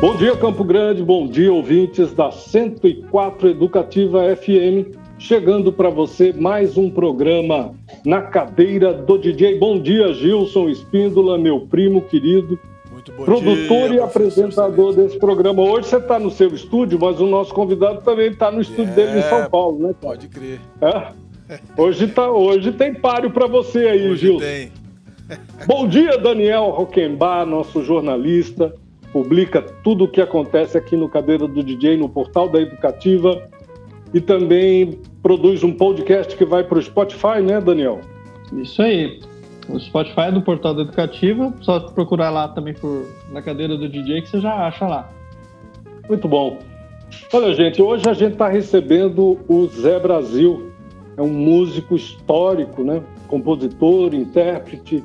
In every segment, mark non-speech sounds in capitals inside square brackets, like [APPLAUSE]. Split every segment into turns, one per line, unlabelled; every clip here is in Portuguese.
Bom dia, Campo Grande, bom dia, ouvintes da 104 Educativa FM. Chegando para você mais um programa na cadeira do DJ. Bom dia, Gilson Espíndola, meu primo querido, produtor dia, e apresentador desse programa. Hoje você está no seu estúdio, mas o nosso convidado também está no estúdio é, dele em São é, Paulo, né?
Cara? Pode crer.
É? Hoje, tá, hoje tem páreo para você aí, hoje Gilson. Tem. Bom dia, Daniel Roquembar, nosso jornalista publica tudo o que acontece aqui no Cadeira do DJ, no portal da Educativa, e também produz um podcast que vai para o Spotify, né, Daniel?
Isso aí. O Spotify é do portal da Educativa, só procurar lá também por na cadeira do DJ que você já acha lá.
Muito bom. Olha, gente, hoje a gente está recebendo o Zé Brasil. É um músico histórico, né? Compositor, intérprete,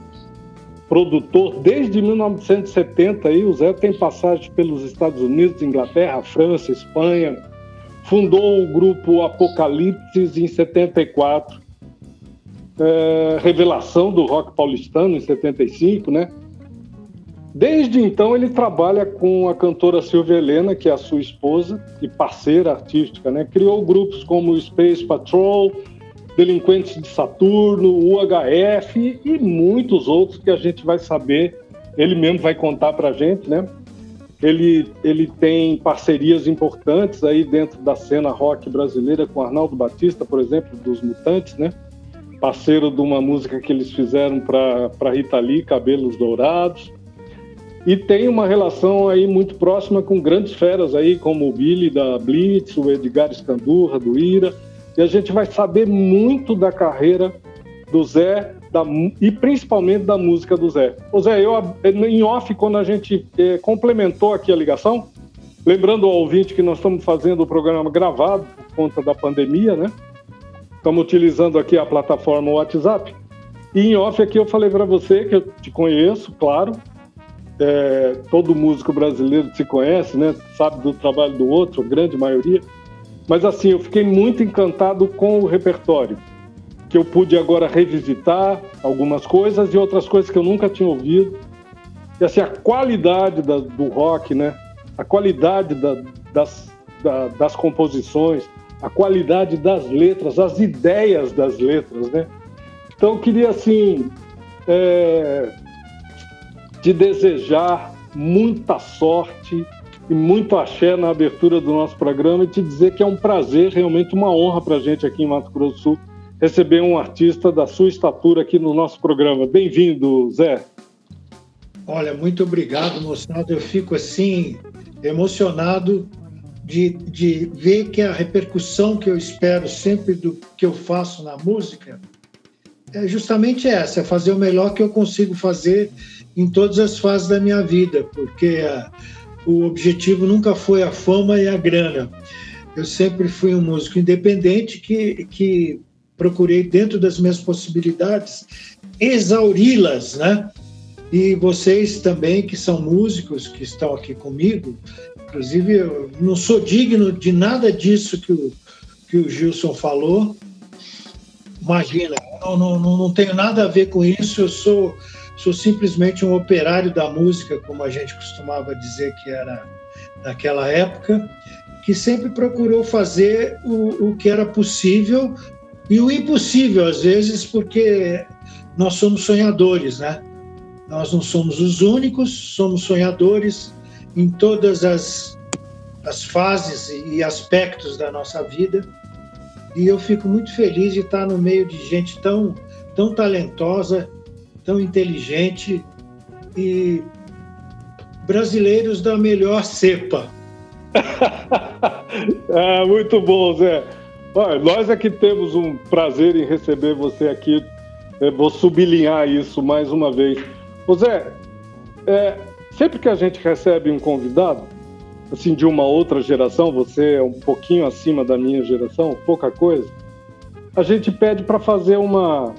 produtor desde 1970 aí, o Zé tem passagem pelos Estados Unidos, Inglaterra, França, Espanha. Fundou o grupo Apocalipse em 74. É, revelação do rock paulistano em 75, né? Desde então ele trabalha com a cantora Silvia Helena, que é a sua esposa e parceira artística, né? Criou grupos como Space Patrol, Delinquentes de Saturno, UHF e muitos outros que a gente vai saber, ele mesmo vai contar para a gente, né? Ele, ele tem parcerias importantes aí dentro da cena rock brasileira com Arnaldo Batista, por exemplo, dos Mutantes, né? Parceiro de uma música que eles fizeram para Rita Lee, Cabelos Dourados. E tem uma relação aí muito próxima com grandes feras aí, como o Billy da Blitz, o Edgar Escandurra, do Ira e a gente vai saber muito da carreira do Zé da, e principalmente da música do Zé. Ô Zé, eu, em off, quando a gente eh, complementou aqui a ligação, lembrando ao ouvinte que nós estamos fazendo o programa gravado por conta da pandemia, né? Estamos utilizando aqui a plataforma WhatsApp. E em off aqui eu falei para você que eu te conheço, claro. É, todo músico brasileiro se conhece, né? Sabe do trabalho do outro, a grande maioria. Mas assim, eu fiquei muito encantado com o repertório, que eu pude agora revisitar algumas coisas e outras coisas que eu nunca tinha ouvido. E assim, a qualidade da, do rock, né? A qualidade da, das, da, das composições, a qualidade das letras, as ideias das letras, né? Então eu queria assim é, te desejar muita sorte e muito axé na abertura do nosso programa e te dizer que é um prazer, realmente uma honra para a gente aqui em Mato Grosso do Sul receber um artista da sua estatura aqui no nosso programa. Bem-vindo, Zé.
Olha, muito obrigado, moçada. Eu fico assim emocionado de, de ver que a repercussão que eu espero sempre do que eu faço na música é justamente essa, é fazer o melhor que eu consigo fazer em todas as fases da minha vida, porque o objetivo nunca foi a fama e a grana. Eu sempre fui um músico independente que, que procurei, dentro das minhas possibilidades, exauri-las, né? E vocês também, que são músicos, que estão aqui comigo, inclusive eu não sou digno de nada disso que o, que o Gilson falou. Imagina, eu não, não, não tenho nada a ver com isso, eu sou sou simplesmente um operário da música, como a gente costumava dizer que era naquela época, que sempre procurou fazer o, o que era possível e o impossível, às vezes, porque nós somos sonhadores, né? Nós não somos os únicos, somos sonhadores em todas as, as fases e aspectos da nossa vida. E eu fico muito feliz de estar no meio de gente tão, tão talentosa tão inteligente e brasileiros da melhor cepa.
ah, [LAUGHS] muito bom, Zé. Olha, nós aqui temos um prazer em receber você aqui. Eu vou sublinhar isso mais uma vez. Ô Zé, é, sempre que a gente recebe um convidado, assim, de uma outra geração, você é um pouquinho acima da minha geração, pouca coisa, a gente pede para fazer uma,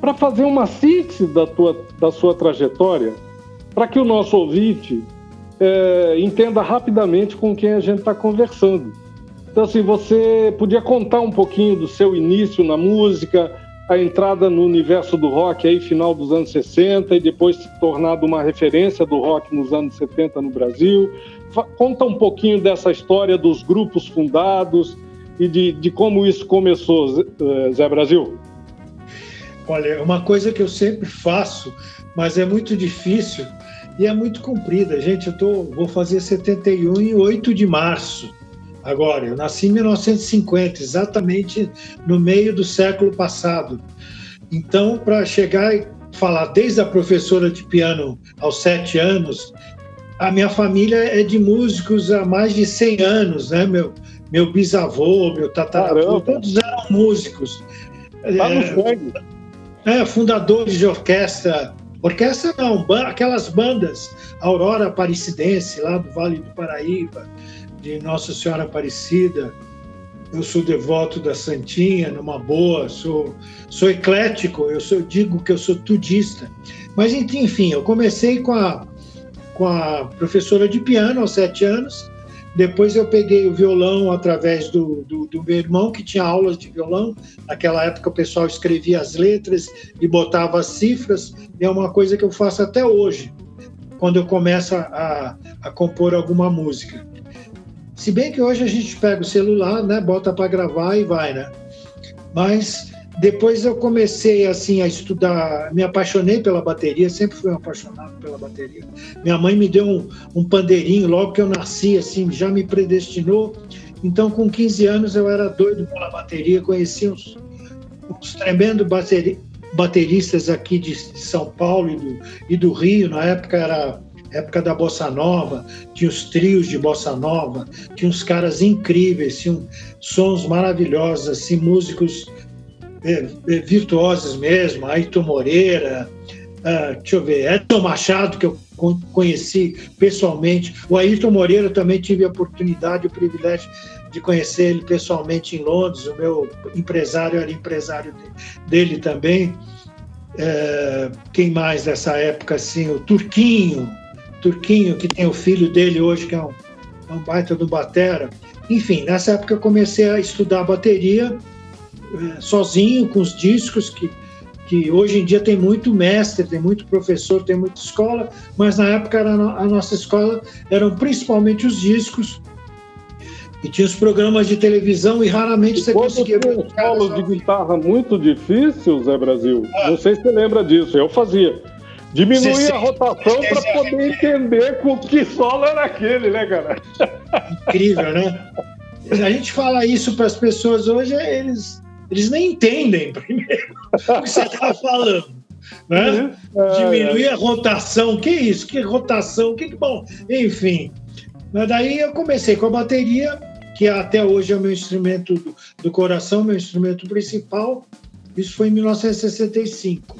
para fazer uma síntese da, tua, da sua trajetória, para que o nosso ouvinte é, entenda rapidamente com quem a gente está conversando. Então, assim, você podia contar um pouquinho do seu início na música, a entrada no universo do rock aí final dos anos 60 e depois se tornado uma referência do rock nos anos 70 no Brasil. conta um pouquinho dessa história dos grupos fundados e de, de como isso começou, Zé Brasil.
Olha, uma coisa que eu sempre faço, mas é muito difícil e é muito comprida. Gente, eu tô, vou fazer 71 em 8 de março. Agora, eu nasci em 1950, exatamente no meio do século passado. Então, para chegar e falar desde a professora de piano aos sete anos, a minha família é de músicos há mais de 100 anos, né? Meu, meu bisavô, meu tataravô, todos eram músicos.
Tá no sangue.
É, fundadores de orquestra. Orquestra não, aquelas bandas, Aurora Aparecidense, lá do Vale do Paraíba, de Nossa Senhora Aparecida. Eu sou devoto da Santinha, numa boa, sou, sou eclético, eu sou, digo que eu sou tudista. Mas, enfim, eu comecei com a, com a professora de piano aos sete anos, depois eu peguei o violão através do, do, do, meu irmão, que tinha aulas de violão. Naquela época o pessoal escrevia as letras e botava as cifras, e é uma coisa que eu faço até hoje, quando eu começo a, a compor alguma música. Se bem que hoje a gente pega o celular, né, bota para gravar e vai, né? Mas depois eu comecei assim a estudar, me apaixonei pela bateria, sempre fui apaixonado pela bateria. Minha mãe me deu um, um pandeirinho logo que eu nasci, assim, já me predestinou. Então, com 15 anos, eu era doido pela bateria, conheci uns, uns tremendos bateri, bateristas aqui de São Paulo e do, e do Rio. Na época era época da bossa nova, tinha os trios de bossa nova, tinha uns caras incríveis, tinham sons maravilhosos, assim, músicos virtuosos mesmo, Ayrton Moreira, uh, deixa eu ver, Edson Machado, que eu conheci pessoalmente. O Ayrton Moreira também tive a oportunidade, o privilégio de conhecer ele pessoalmente em Londres. O meu empresário era empresário dele também. É, quem mais dessa época assim? O Turquinho, Turquinho, que tem o filho dele hoje, que é um, é um baita do batera. Enfim, nessa época eu comecei a estudar bateria é, sozinho com os discos que que hoje em dia tem muito mestre, tem muito professor, tem muita escola, mas na época era a nossa escola eram principalmente os discos e tinha os programas de televisão e raramente e você conseguia
ver um solo de guitarra muito difícil, Zé Brasil. Ah. Não sei se você lembra disso, eu fazia. Diminuía a rotação para poder entender com que solo era aquele, né, cara?
Incrível, né? A gente fala isso para as pessoas hoje, eles eles nem entendem primeiro [LAUGHS] o que você está falando. Né? Uhum. Diminuir a rotação, que isso? Que rotação? Que bom? Enfim. Mas daí eu comecei com a bateria, que até hoje é o meu instrumento do, do coração, meu instrumento principal. Isso foi em 1965.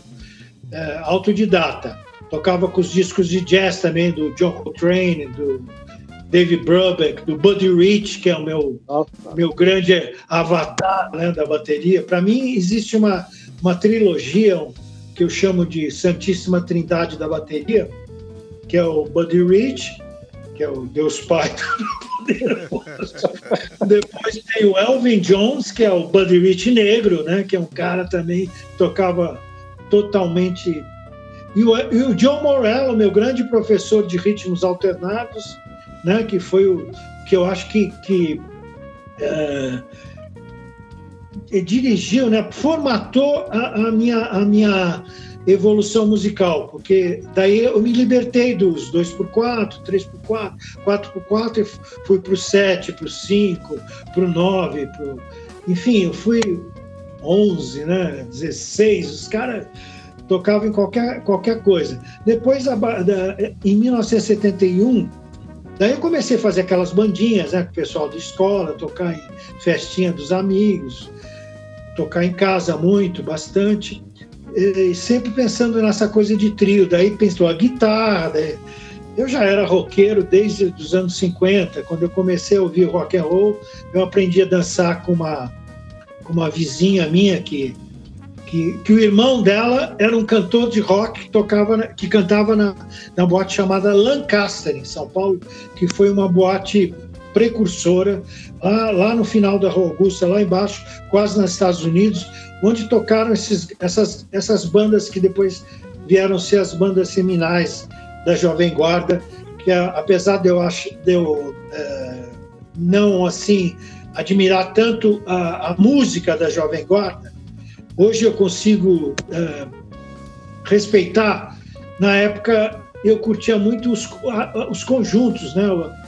É, autodidata. Tocava com os discos de jazz também, do John Coltrane, do David Brubeck, do Buddy Rich, que é o meu, meu grande avatar né, da bateria. Para mim, existe uma, uma trilogia que eu chamo de Santíssima Trindade da bateria, que é o Buddy Rich, que é o Deus Pai [LAUGHS] Depois tem o Elvin Jones, que é o Buddy Rich negro, né, que é um cara também que tocava totalmente. E o, e o John Morello, meu grande professor de ritmos alternados, né? Que foi o que eu acho que, que é, dirigiu, né? Formatou a, a, minha a minha evolução musical, porque daí eu me libertei dos 2x4, 3x4, 4x4 e fui para o 7, para o 5, para o 9, pro... enfim, eu fui 11, né, 16, os caras tocavam em qualquer, qualquer coisa. Depois, em 1971, Daí eu comecei a fazer aquelas bandinhas, né, com o pessoal de escola, tocar em festinha dos amigos, tocar em casa muito, bastante, e sempre pensando nessa coisa de trio. Daí pensou a guitarra, eu já era roqueiro desde os anos 50, quando eu comecei a ouvir rock and roll, eu aprendi a dançar com uma com uma vizinha minha que que, que, o irmão dela era um cantor de rock que tocava, que cantava na, na boate chamada Lancaster em São Paulo, que foi uma boate precursora lá, lá no final da Rua Augusta, lá embaixo, quase nos Estados Unidos, onde tocaram esses, essas, essas bandas que depois vieram ser as bandas seminais da Jovem Guarda, que apesar de eu, ach, de eu é, não assim admirar tanto a, a, música da Jovem Guarda, hoje eu consigo é, respeitar. Na época eu curtia muito os, os conjuntos, né?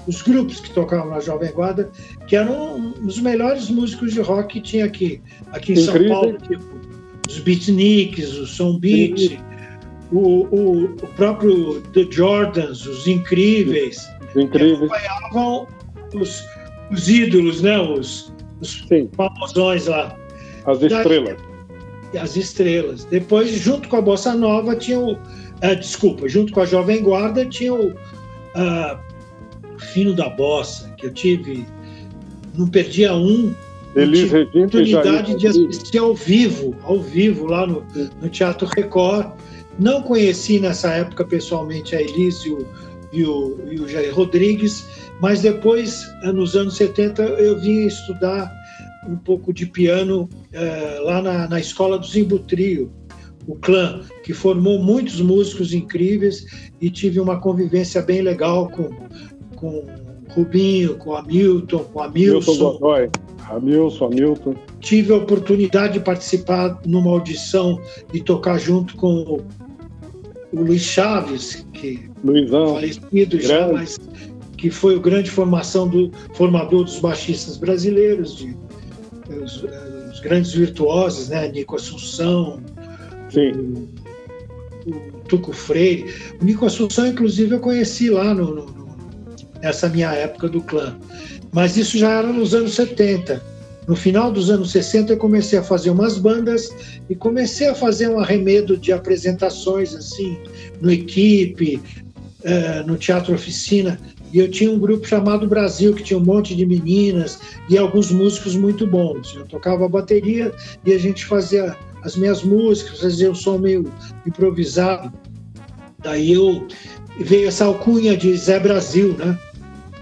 os grupos que tocavam na Jovem Guarda, que eram os melhores músicos de rock que tinha aqui. Aqui em Incrível. São Paulo, tipo, os Beatniks, o Som Beat, o, o, o, próprio The Jordans, os Incríveis.
Incríveis.
acompanhavam os, os ídolos, né? Os, os famosões lá.
As estrelas.
As estrelas. Depois, junto com a Bossa Nova, tinha o. Uh, desculpa, junto com a Jovem Guarda, tinha o uh, Fino da Bossa, que eu tive. Não perdia um.
Elis
tive oportunidade de assistir ao vivo, ao vivo, lá no, no Teatro Record. Não conheci nessa época pessoalmente a Elis e o, e o, e o Jair Rodrigues, mas depois, nos anos 70, eu vim estudar um pouco de piano eh, lá na, na escola do Zimbutrio, o clã, que formou muitos músicos incríveis e tive uma convivência bem legal com, com Rubinho, com Hamilton, com Hamilton.
Godoy. Hamilton, Hamilton.
Tive a oportunidade de participar numa audição e tocar junto com o Luiz Chaves, que
Luizão,
falecido grande. já, mas que foi o grande formação do formador dos baixistas brasileiros, de, os, os grandes virtuosos, né? Nico Assunção,
Sim.
O, o Tuco Freire. O Nico Assunção, inclusive, eu conheci lá no, no, no, nessa minha época do clã. Mas isso já era nos anos 70. No final dos anos 60 eu comecei a fazer umas bandas e comecei a fazer um arremedo de apresentações assim no equipe, uh, no teatro oficina. E eu tinha um grupo chamado Brasil, que tinha um monte de meninas e alguns músicos muito bons. Eu tocava bateria e a gente fazia as minhas músicas, fazia um som meio improvisado. Daí eu veio essa alcunha de Zé Brasil, né?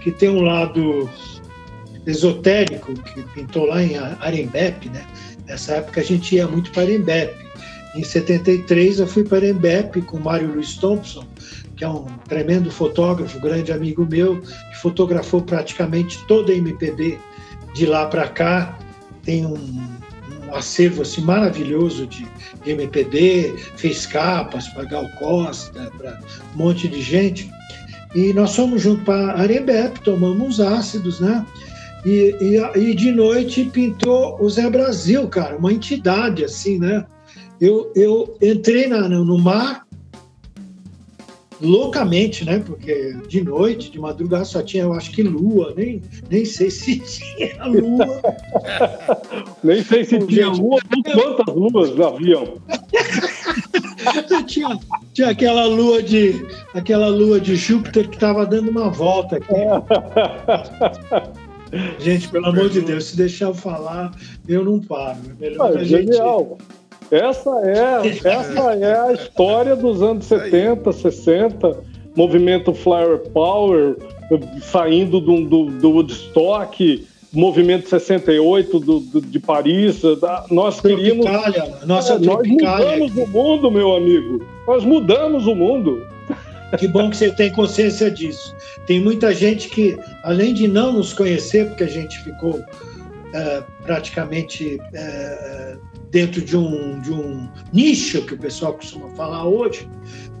Que tem um lado esotérico que pintou lá em Arembepe, né? Nessa época a gente ia muito para Arembepe. Em 73 eu fui para Arembepe com Mário Luiz Thompson, que é um tremendo fotógrafo, grande amigo meu, que fotografou praticamente toda a MPB de lá para cá. Tem um, um acervo assim maravilhoso de, MPB, fez capas para Gal Costa, para um monte de gente. E nós fomos junto para Arembepe, tomamos ácidos, né? E, e, e, de noite pintou o Zé Brasil, cara, uma entidade assim, né? Eu, eu entrei na, no mar loucamente, né? Porque de noite, de madrugada, só tinha, eu acho que lua, nem, nem sei se tinha lua. [LAUGHS]
nem sei se tinha lua, [LAUGHS] quantas luas haviam.
tinha, tinha aquela lua de aquela lua de Júpiter que estava dando uma volta aqui. [LAUGHS] Gente, pelo amor de Deus, se deixar eu falar, eu não paro. É melhor
ah, genial. Gente... Essa é, essa é a história dos anos 70, 60, movimento Flower Power, saindo do, do, do Woodstock, movimento 68 do, do, de Paris. Da, nós queríamos.
Nossa é,
nós mudamos o mundo, meu amigo. Nós mudamos o mundo.
Que bom que você tem consciência disso. Tem muita gente que, além de não nos conhecer, porque a gente ficou é, praticamente é, dentro de um, de um nicho, que o pessoal costuma falar hoje,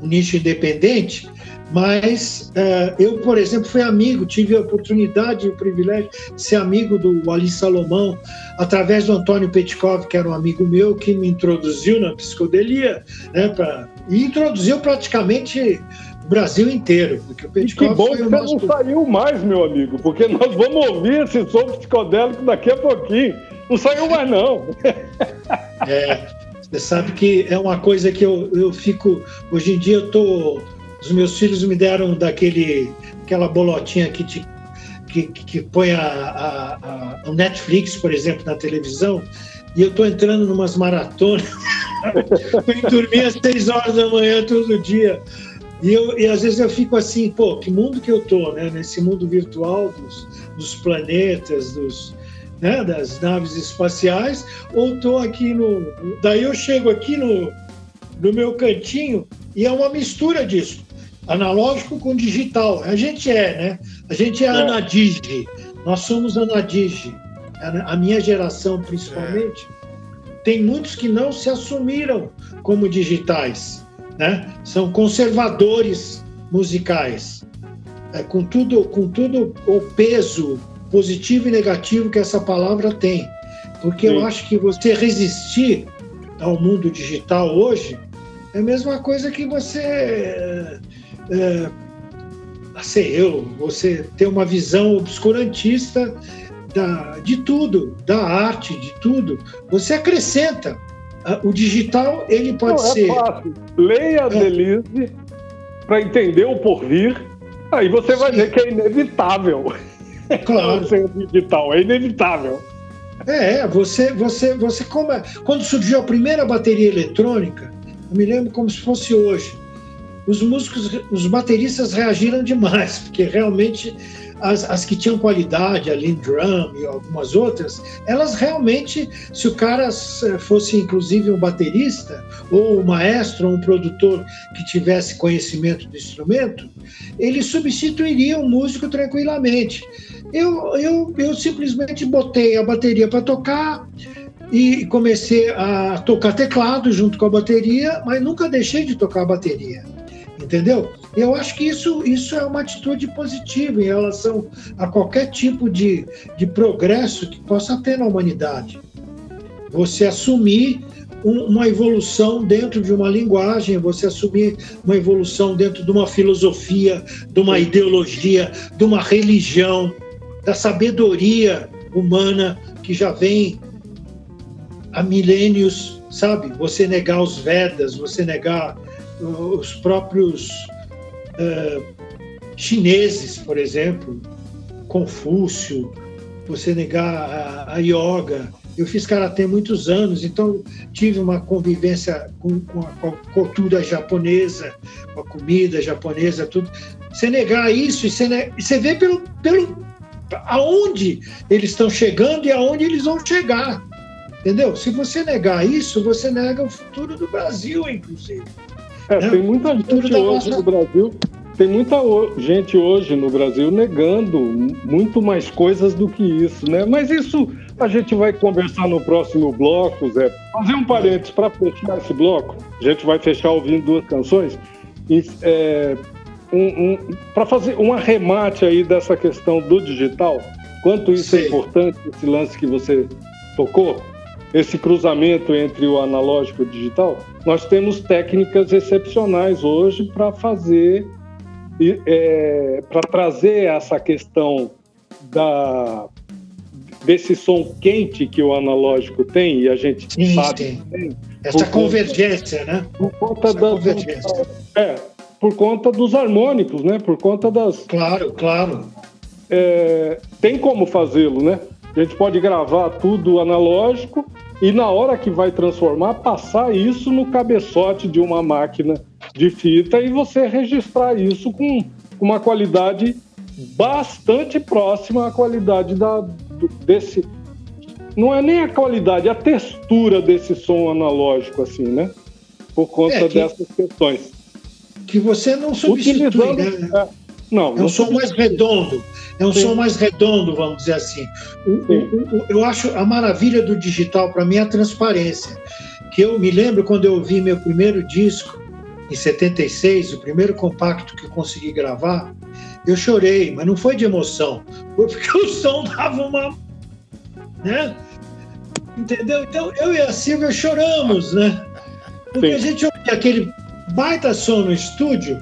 um nicho independente, mas é, eu, por exemplo, fui amigo, tive a oportunidade e o privilégio de ser amigo do Ali Salomão, através do Antônio Petkov, que era um amigo meu, que me introduziu na psicodelia, né, pra, e introduziu praticamente Brasil inteiro. Porque o
Petkov que bom que você nosso... não saiu mais, meu amigo, porque nós vamos ouvir esse som psicodélico daqui a pouquinho. Não saiu mais, não.
É, você sabe que é uma coisa que eu, eu fico. Hoje em dia eu tô. Os meus filhos me deram daquele aquela bolotinha que te que, que põe a, a, a, o Netflix, por exemplo, na televisão, e eu estou entrando numas maratonas. [LAUGHS] eu dormir às seis horas da manhã todo dia. E, eu, e às vezes eu fico assim, pô, que mundo que eu tô, né? Nesse mundo virtual dos, dos planetas, dos, né? das naves espaciais, ou tô aqui no. Daí eu chego aqui no, no meu cantinho e é uma mistura disso. analógico com digital. A gente é, né? A gente é, é. anadige. Nós somos anadige. A minha geração, principalmente, é. tem muitos que não se assumiram como digitais, né? São conservadores musicais, é, com tudo, com tudo o peso positivo e negativo que essa palavra tem, porque Sim. eu acho que você resistir ao mundo digital hoje é a mesma coisa que você é, é, ser eu, você ter uma visão obscurantista da, de tudo, da arte, de tudo. Você acrescenta. Ah, o digital, ele pode Não, é ser.
Fácil. Leia a é. Delise para entender o porvir, aí você vai ver que é inevitável. [LAUGHS]
Claro.
Ser digital, é inevitável.
É, você, você, você como, quando surgiu a primeira bateria eletrônica, eu me lembro como se fosse hoje. Os músicos, os bateristas reagiram demais, porque realmente as, as que tinham qualidade, a Lindrum e algumas outras, elas realmente, se o cara fosse inclusive um baterista, ou um maestro, ou um produtor que tivesse conhecimento do instrumento, ele substituiria um músico tranquilamente. Eu, eu, eu simplesmente botei a bateria para tocar e comecei a tocar teclado junto com a bateria, mas nunca deixei de tocar a bateria entendeu? Eu acho que isso, isso é uma atitude positiva em relação a qualquer tipo de, de progresso que possa ter na humanidade. Você assumir um, uma evolução dentro de uma linguagem, você assumir uma evolução dentro de uma filosofia, de uma ideologia, de uma religião, da sabedoria humana que já vem há milênios, sabe? Você negar os Vedas, você negar os próprios uh, chineses, por exemplo, Confúcio, você negar a, a yoga. Eu fiz karatê muitos anos, então tive uma convivência com, com, a, com, a, cultura japonesa, com a comida japonesa, tudo. Você negar isso e você, você vê pelo, pelo aonde eles estão chegando e aonde eles vão chegar. Entendeu? Se você negar isso, você nega o futuro do Brasil, inclusive.
É, tem muita gente hoje no Brasil, tem muita gente hoje no Brasil negando muito mais coisas do que isso, né? Mas isso a gente vai conversar no próximo bloco, Zé. Fazer um parênteses para fechar esse bloco, a gente vai fechar ouvindo duas canções. E, é, um, um, para fazer um arremate aí dessa questão do digital, quanto isso é Sim. é importante, esse lance que você tocou, esse cruzamento entre o analógico e o digital, nós temos técnicas excepcionais hoje para fazer, é, para trazer essa questão da, desse som quente que o analógico tem, e a gente sim, sabe sim.
tem. Essa convergência, conta, né?
Por conta Essa da, convergência. É, por conta dos harmônicos, né? Por conta das.
Claro, claro.
É, tem como fazê-lo, né? A gente pode gravar tudo analógico e na hora que vai transformar, passar isso no cabeçote de uma máquina de fita e você registrar isso com uma qualidade bastante próxima à qualidade da, desse. Não é nem a qualidade, a textura desse som analógico, assim, né? Por conta é que, dessas questões.
Que você não substitui, né? É, não, é um som mais redondo. É um Sim. som mais redondo, vamos dizer assim. O, o, o, eu acho a maravilha do digital para mim é a transparência. Que eu me lembro quando eu ouvi meu primeiro disco em 76, o primeiro compacto que eu consegui gravar, eu chorei, mas não foi de emoção, foi porque [LAUGHS] o som dava uma, né? Entendeu? Então eu e a Silvia choramos, né? Porque Sim. a gente ouvia aquele baita som no estúdio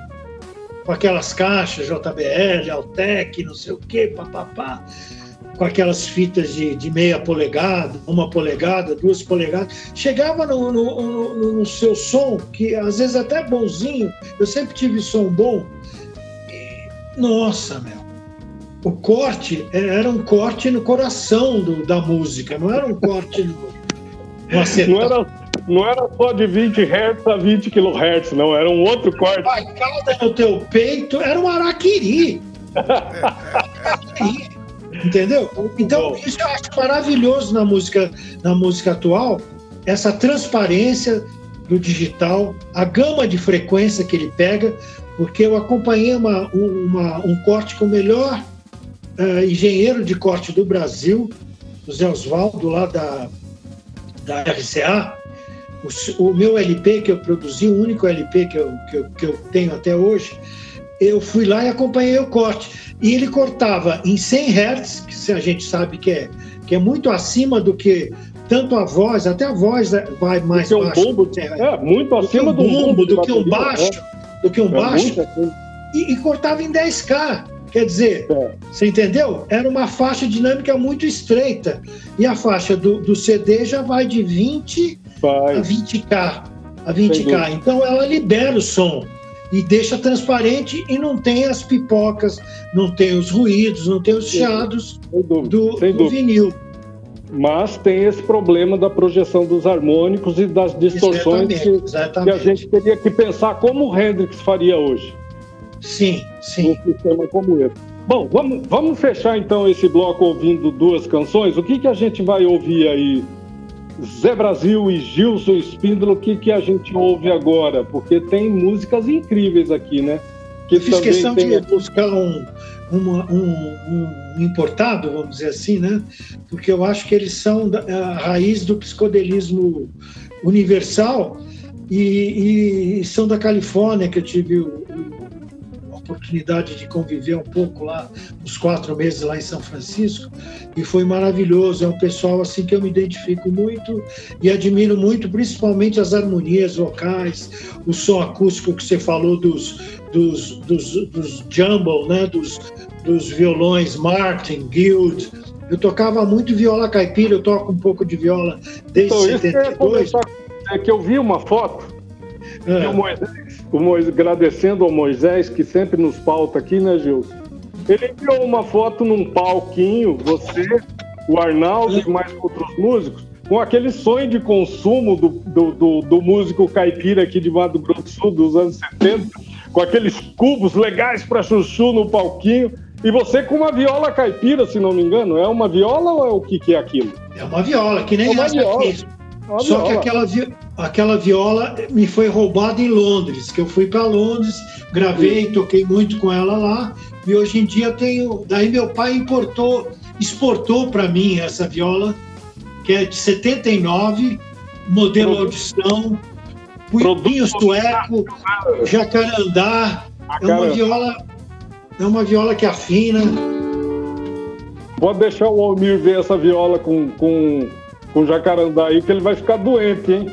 com aquelas caixas JBL, Altec, não sei o quê, papapá, com aquelas fitas de, de meia polegada, uma polegada, duas polegadas. Chegava no, no, no, no seu som, que às vezes até bonzinho, eu sempre tive som bom. E, nossa, meu. O corte era um corte no coração do, da música, não era um corte no, no.
Não era não era só de 20 Hz a 20 kHz, não, era um outro corte.
Facada no teu peito era um araquiri. [LAUGHS] Entendeu? Então, isso eu acho maravilhoso na música, na música atual, essa transparência do digital, a gama de frequência que ele pega, porque eu acompanhei uma, uma, um corte com o melhor uh, engenheiro de corte do Brasil, o Zé Osvaldo, lá da, da RCA. O, o, meu LP que eu produzi, o único LP que eu, que, eu, que eu tenho até hoje, eu fui lá e acompanhei o corte. E ele cortava em 100 Hz, que a gente sabe que é, que é muito acima do que tanto a voz, até a voz vai mais baixo.
Um bumbo, é, muito acima
do,
do bumbo,
do que um baixo, é. do que um é baixo. E, e, cortava em 10K. Quer dizer, é. você entendeu? Era uma faixa dinâmica muito estreita. E a faixa do, do CD já vai de 20 vai. a 20K. A 20K. Então ela libera o som e deixa transparente e não tem as pipocas, não tem os ruídos, não tem os chiados do, do vinil.
Mas tem esse problema da projeção dos harmônicos e das distorções exatamente, que, exatamente. que, a gente teria que pensar como o Hendrix faria hoje.
Sim, sim.
Um sistema como esse. Bom, vamos, vamos fechar então esse bloco ouvindo duas canções. O que, que a gente vai ouvir aí? Zé Brasil e Gilson Espíndola, o que, que a gente ouve agora? Porque tem músicas incríveis aqui, né?
Que Eu fiz questão tem... de buscar um, uma, um, um, importado, vamos dizer assim, né? Porque eu acho que eles são a raiz do psicodelismo universal e, e são da Califórnia, que eu tive o, oportunidade de conviver um pouco lá, uns quatro meses lá em São Francisco, e foi maravilhoso. É um pessoal assim que eu me identifico muito e admiro muito, principalmente as harmonias vocais, o som acústico que você falou dos, dos, dos, dos jumble, né? dos, dos violões Martin, Guild. Eu tocava muito viola caipira, eu toco um pouco de viola desde então, 72.
É que eu vi uma foto é. E o Moisés, Moisés, agradecendo ao Moisés, que sempre nos pauta aqui, né, Gilson? Ele enviou uma foto num palquinho, você, o Arnaldo e mais outros músicos, com aquele sonho de consumo do, do, do, do músico caipira aqui de Mato Grosso do Sul dos anos 70, com aqueles cubos legais para chuchu no palquinho. E você com uma viola caipira, se não me engano. É uma viola ou é o que, que é aquilo?
É uma viola, que nem é uma viola. Aqui. Só que aquela, aquela viola me foi roubada em Londres, que eu fui para Londres, gravei, toquei muito com ela lá, e hoje em dia tenho. Daí meu pai importou, exportou para mim essa viola, que é de 79, modelo Produto. audição, punhinho sueco, jacarandá. É uma viola, é uma viola que afina.
Pode deixar o Almir ver essa viola com, com com jacarandá aí, que ele vai ficar doente, hein?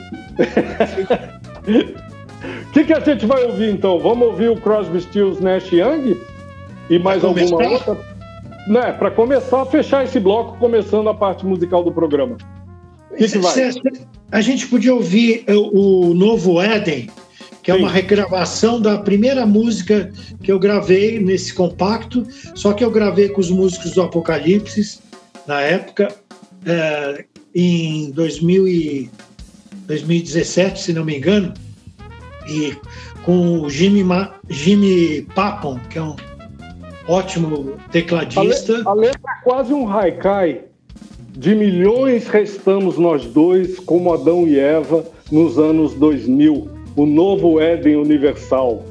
O [LAUGHS] que, que a gente vai ouvir então? Vamos ouvir o Crosby, Stills, Nash Young? E mais pra alguma começar? outra? Né, para começar a fechar esse bloco, começando a parte musical do programa.
Que que vai? A gente podia ouvir eh, o novo Éden, que é Sim. uma regravação da primeira música que eu gravei nesse compacto, só que eu gravei com os músicos do Apocalipse na época. É, em 2000 e 2017, se não me engano, e com o Jimmy, Ma, Jimmy Papon, que é um ótimo tecladista.
A, letra é quase um haikai. De milhões restamos nós dois, como Adão e Eva, nos anos 2000. O novo Éden universal.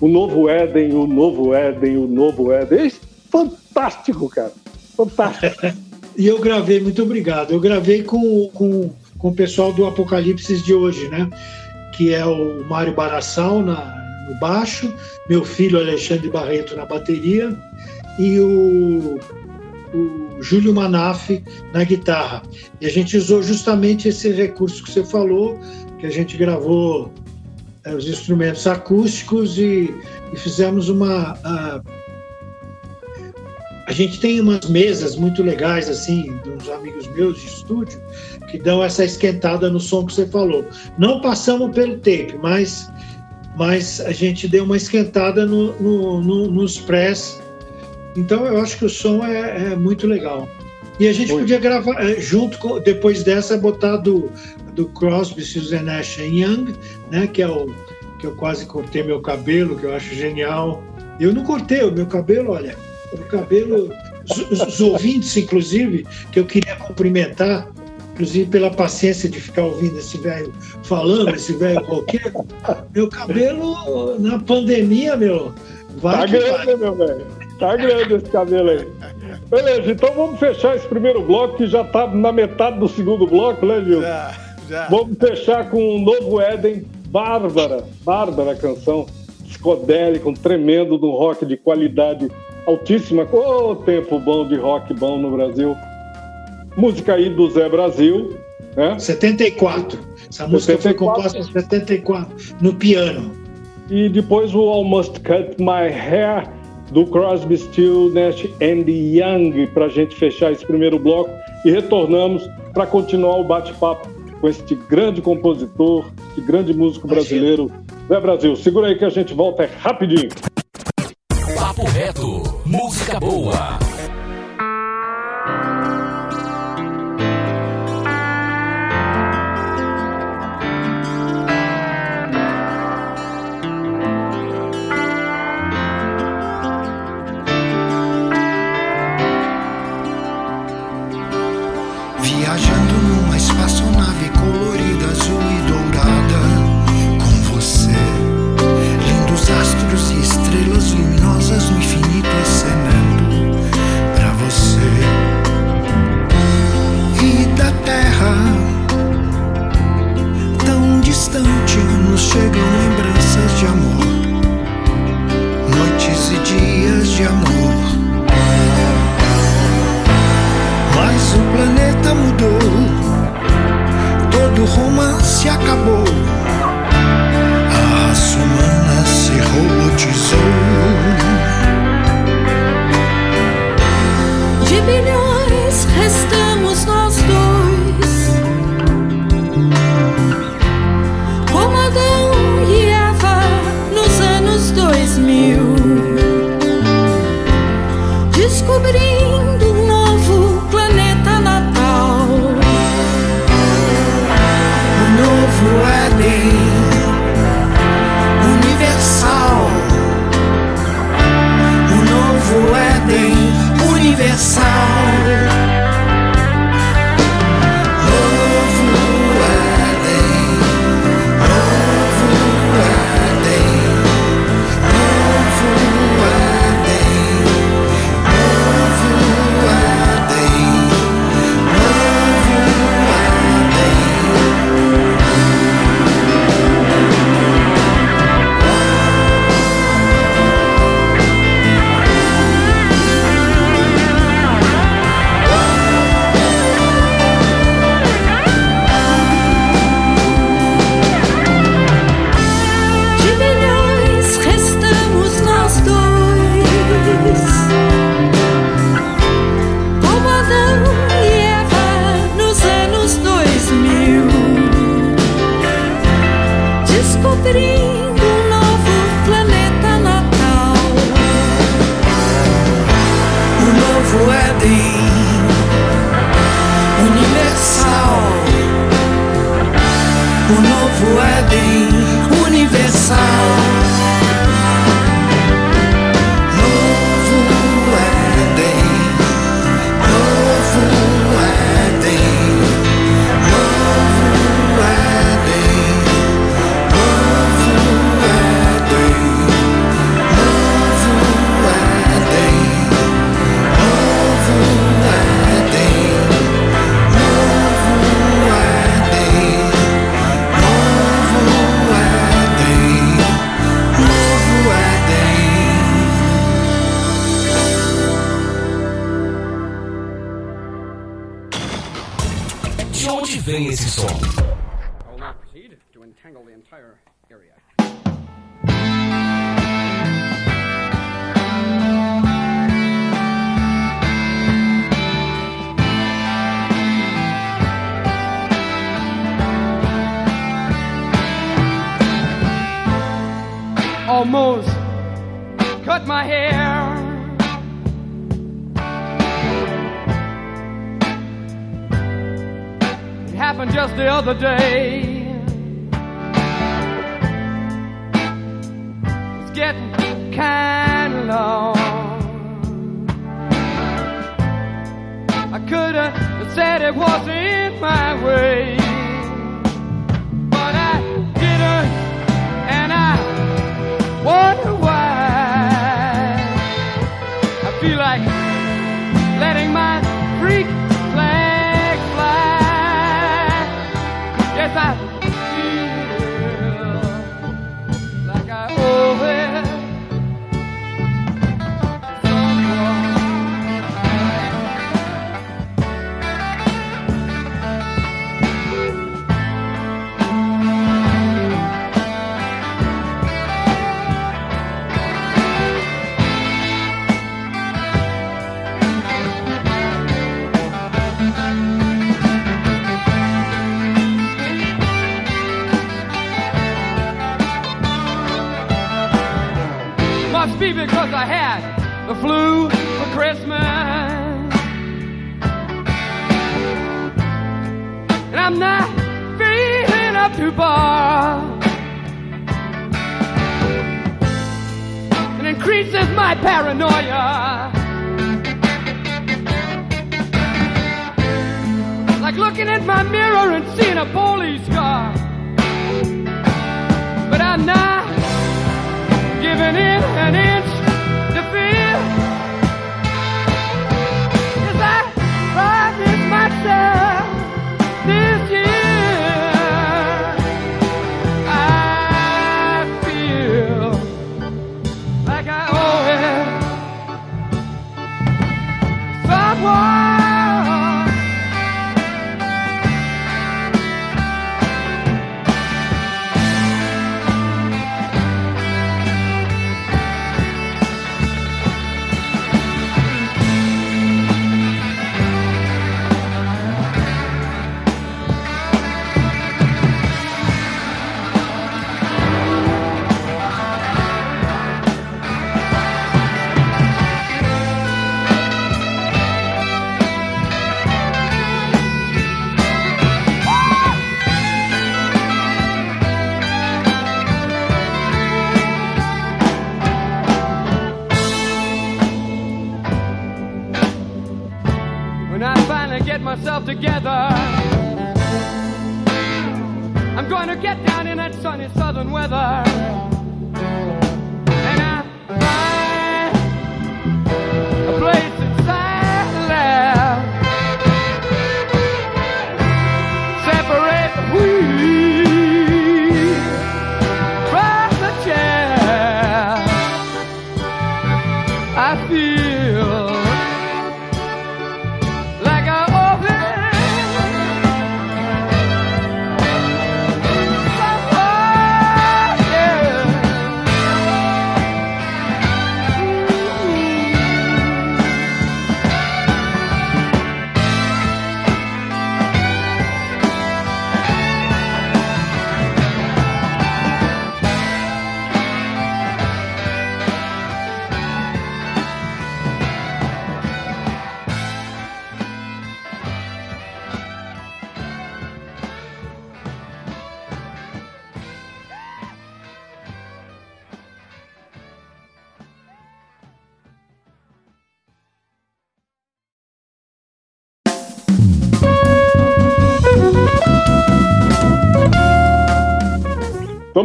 O novo Éden, o novo Éden, o novo Éden. É fantástico, cara. Fantástico. [LAUGHS]
E eu gravei, muito obrigado. Eu gravei com, com, com o pessoal do Apocalipse de hoje, né? Que é o Mário Barassal na, no baixo, meu filho Alexandre Barreto na bateria e o, o Júlio Manaf na guitarra. E a gente usou justamente esse recurso que você falou, que a gente gravou é, os instrumentos acústicos e, e fizemos uma. A, a gente tem umas mesas muito legais, assim, dos amigos meus de estúdio, que dão essa esquentada no som que você falou. Não passamos pelo tape, mas, mas a gente deu uma esquentada no, no, no, nos press. Então eu acho que o som é, é muito legal. E a gente podia gravar, é, junto com, depois dessa, botar do, do Crosby, Susan Nash Young, né, que é o que eu quase cortei meu cabelo, que eu acho genial. Eu não cortei o meu cabelo, olha o cabelo, os, os ouvintes, inclusive, que eu queria cumprimentar, inclusive pela paciência de ficar ouvindo esse velho falando, esse velho qualquer. Meu cabelo na pandemia, meu.
Vai tá grande, vai. meu velho. Tá grande esse cabelo aí. Beleza, então vamos fechar esse primeiro bloco que já está na metade do segundo bloco, né, Gil? Já, já. Vamos fechar com um novo Éden, Bárbara. Bárbara a canção, psicodélica, um tremendo do rock de qualidade altíssima. Ô, oh, tempo bom de rock bom no Brasil. Música aí do Zé Brasil. Né?
74. Essa música 74. foi composta em 74, no piano.
E depois o Almost Cut My Hair do Crosby, Still, Nash and Young, para a gente fechar esse primeiro bloco e retornamos para continuar o bate-papo com este grande compositor, este grande músico brasileiro, Zé Brasil. Segura aí que a gente volta rapidinho.
Papo reto, música boa.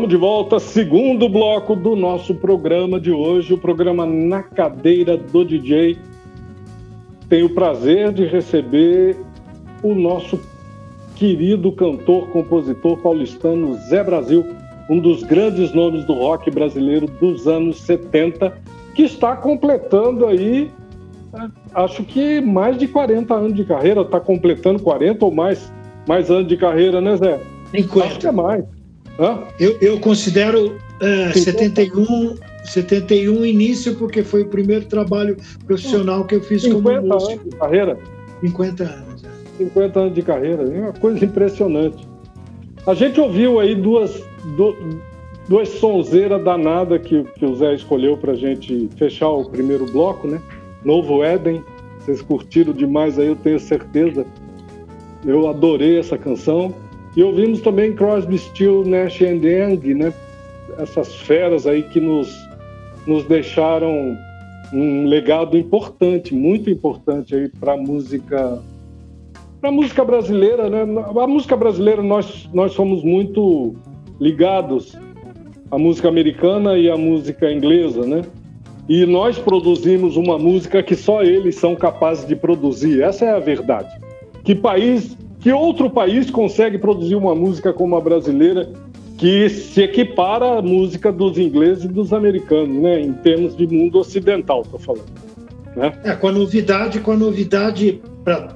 De volta, segundo bloco do nosso programa de hoje, o programa Na Cadeira do DJ. Tenho o prazer de receber o nosso querido cantor, compositor paulistano Zé Brasil, um dos grandes nomes do rock brasileiro dos anos 70, que está completando aí, acho que mais de 40 anos de carreira, está completando 40 ou mais, mais anos de carreira, né, Zé? Acho que é mais. Hã?
Eu, eu considero é,
Sim.
71, 71 início, porque foi o primeiro trabalho profissional que eu fiz como
50
músico.
anos de carreira.
50 anos. é.
50 anos de carreira, é uma coisa impressionante. A gente ouviu aí duas, du- duas sonzeiras danadas que, que o Zé escolheu para a gente fechar o primeiro bloco, né? Novo Éden, vocês curtiram demais aí, eu tenho certeza. Eu adorei essa canção. E ouvimos também Crosby, Still, Nash and Young, né? Essas feras aí que nos, nos deixaram um legado importante, muito importante aí para a música para música brasileira, né? A música brasileira nós nós somos muito ligados à música americana e à música inglesa, né? E nós produzimos uma música que só eles são capazes de produzir. Essa é a verdade. Que país, que outro país consegue produzir uma música como a brasileira que se equipara à música dos ingleses e dos americanos, né? Em termos de mundo ocidental, estou falando. Né?
É, com a novidade, com a novidade pra,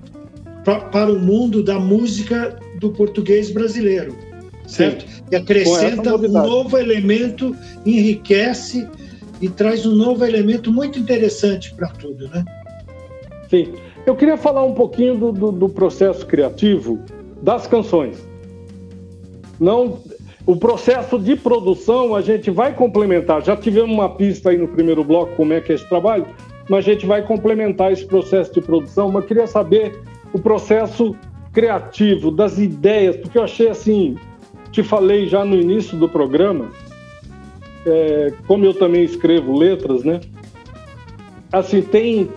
pra- para o mundo da música do português brasileiro, certo? Que acrescenta
Com essa
um novo elemento, enriquece e traz um novo elemento muito interessante para tudo, né?
Sim. Eu queria falar um pouquinho do, do- do processo criativo das canções. Não, o processo de produção a gente vai complementar. Já tivemos uma pista aí no primeiro bloco como é que é esse trabalho, mas a gente vai complementar esse processo de produção. Mas queria saber o processo criativo das ideias, porque eu achei assim, te falei já no início do programa, é, como eu também escrevo letras, né? Assim tem,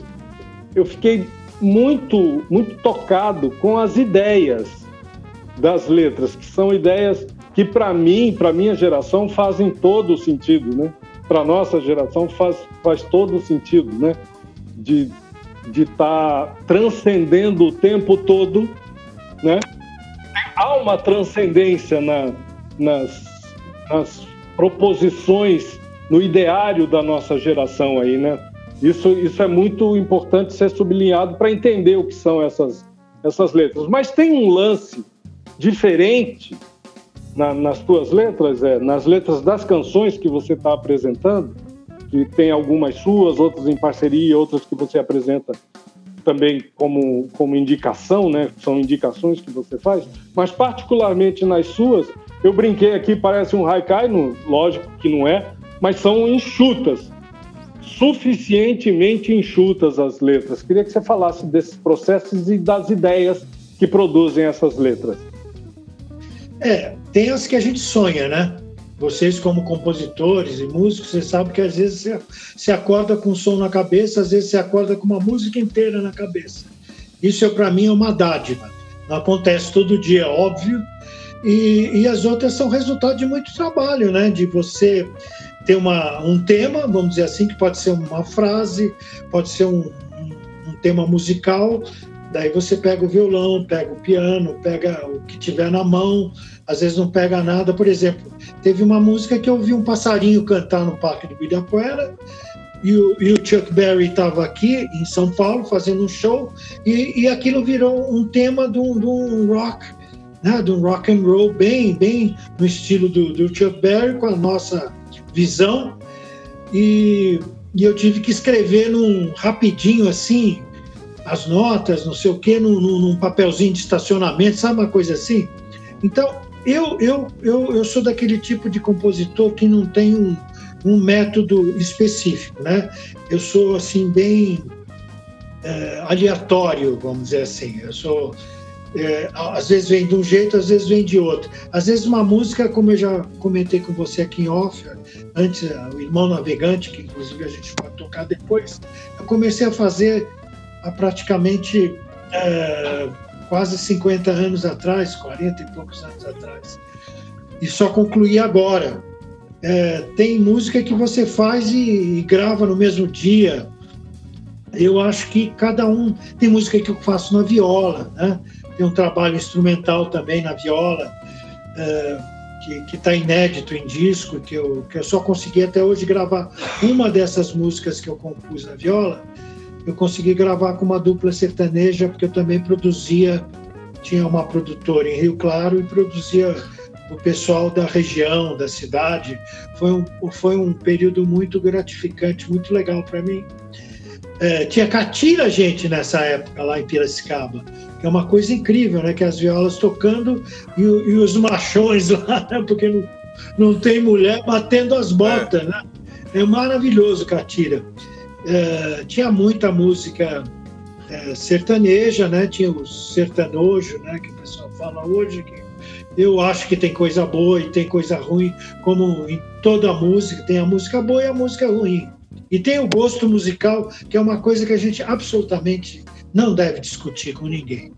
eu fiquei muito, muito tocado com as ideias das letras, que são ideias que para mim, para minha geração, fazem todo o sentido, né? Para nossa geração faz, faz todo o sentido, né? De de estar tá transcendendo o tempo todo, né? Há uma transcendência na, nas, nas proposições, no ideário da nossa geração aí, né? Isso, isso é muito importante ser sublinhado para entender o que são essas, essas letras. Mas tem um lance diferente na, nas tuas letras, é, nas letras das canções que você está apresentando, que tem algumas suas, outras em parceria, outras que você apresenta também como, como indicação, né? São indicações que você faz, mas particularmente nas suas, eu brinquei aqui, parece um haikai, lógico que não é, mas são enxutas, suficientemente enxutas as letras. Queria que você falasse desses processos e das ideias que produzem essas letras.
É, tem as que a gente sonha, né? Vocês, como compositores e músicos, você sabe que às vezes você, acorda com um som na cabeça, às vezes você acorda com uma música inteira na cabeça. Isso, é, para mim, é uma dádiva. Não acontece todo dia, é óbvio. E, e as outras são resultado de muito trabalho, né? De você ter uma, um tema, vamos dizer assim, que pode ser uma frase, pode ser um, um, tema musical, Daí você pega o violão, pega o piano, pega o que tiver na mão, às vezes não pega nada. Por exemplo, teve uma música que eu vi um passarinho cantar no Parque do Ibirapuera e o, e o Chuck Berry estava aqui em São Paulo fazendo um show e, e aquilo virou um tema de um, de um rock, né, de um rock and roll bem, bem no estilo do, do Chuck Berry com a nossa visão e, e eu tive que escrever num rapidinho assim as notas, não sei o quê, num, num, papelzinho de estacionamento, sabe uma coisa assim? Então, eu, eu, eu, eu sou daquele tipo de compositor que não tem um, um método específico, né? Eu sou, assim, bem é, aleatório, vamos dizer assim. Eu sou... É, às vezes vem de um jeito, às vezes vem de outro. Às vezes uma música, como eu já comentei com você aqui em off, antes, o Irmão Navegante, que inclusive a gente pode tocar depois, eu comecei a fazer há praticamente é, quase 50 anos atrás, 40 e poucos anos atrás. E só concluí agora. É, tem música que você faz e, e, grava no mesmo dia. Eu acho que cada um. Tem música que eu faço na viola, né? Tem um trabalho instrumental também na viola, é, que está inédito em disco, que eu, que eu só consegui até hoje gravar uma dessas músicas que eu compus na viola eu consegui gravar com uma dupla sertaneja, porque eu também produzia, tinha uma produtora em Rio Claro e produzia o pessoal da região, da cidade. Foi um, foi um período muito gratificante, muito legal para mim. É, tinha catira gente nessa época lá em Piracicaba, que é uma coisa incrível, né? Que as violas tocando e, e os machões [LAUGHS] lá, né? porque não, não tem mulher batendo as botas, né? É maravilhoso catira. É, tinha muita música é, sertaneja, né? Tinha o sertanojo, né? Que o pessoal fala hoje que eu acho que tem coisa boa e tem coisa ruim, como em toda música tem a música boa e a música ruim. E tem o gosto musical, que é uma coisa que a gente absolutamente não deve discutir com ninguém.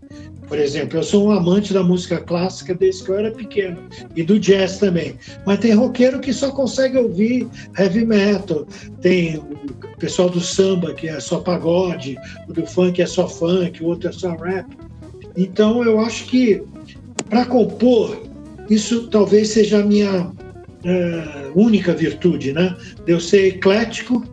Por exemplo, eu sou um amante da música clássica desde que eu era pequeno e do jazz também. Mas tem roqueiro que só consegue ouvir heavy metal, tem o pessoal do samba que é só pagode, o do funk é só funk, o outro é só rap. Então eu acho que para compor isso talvez seja a minha uh, única virtude, né? De eu ser eclético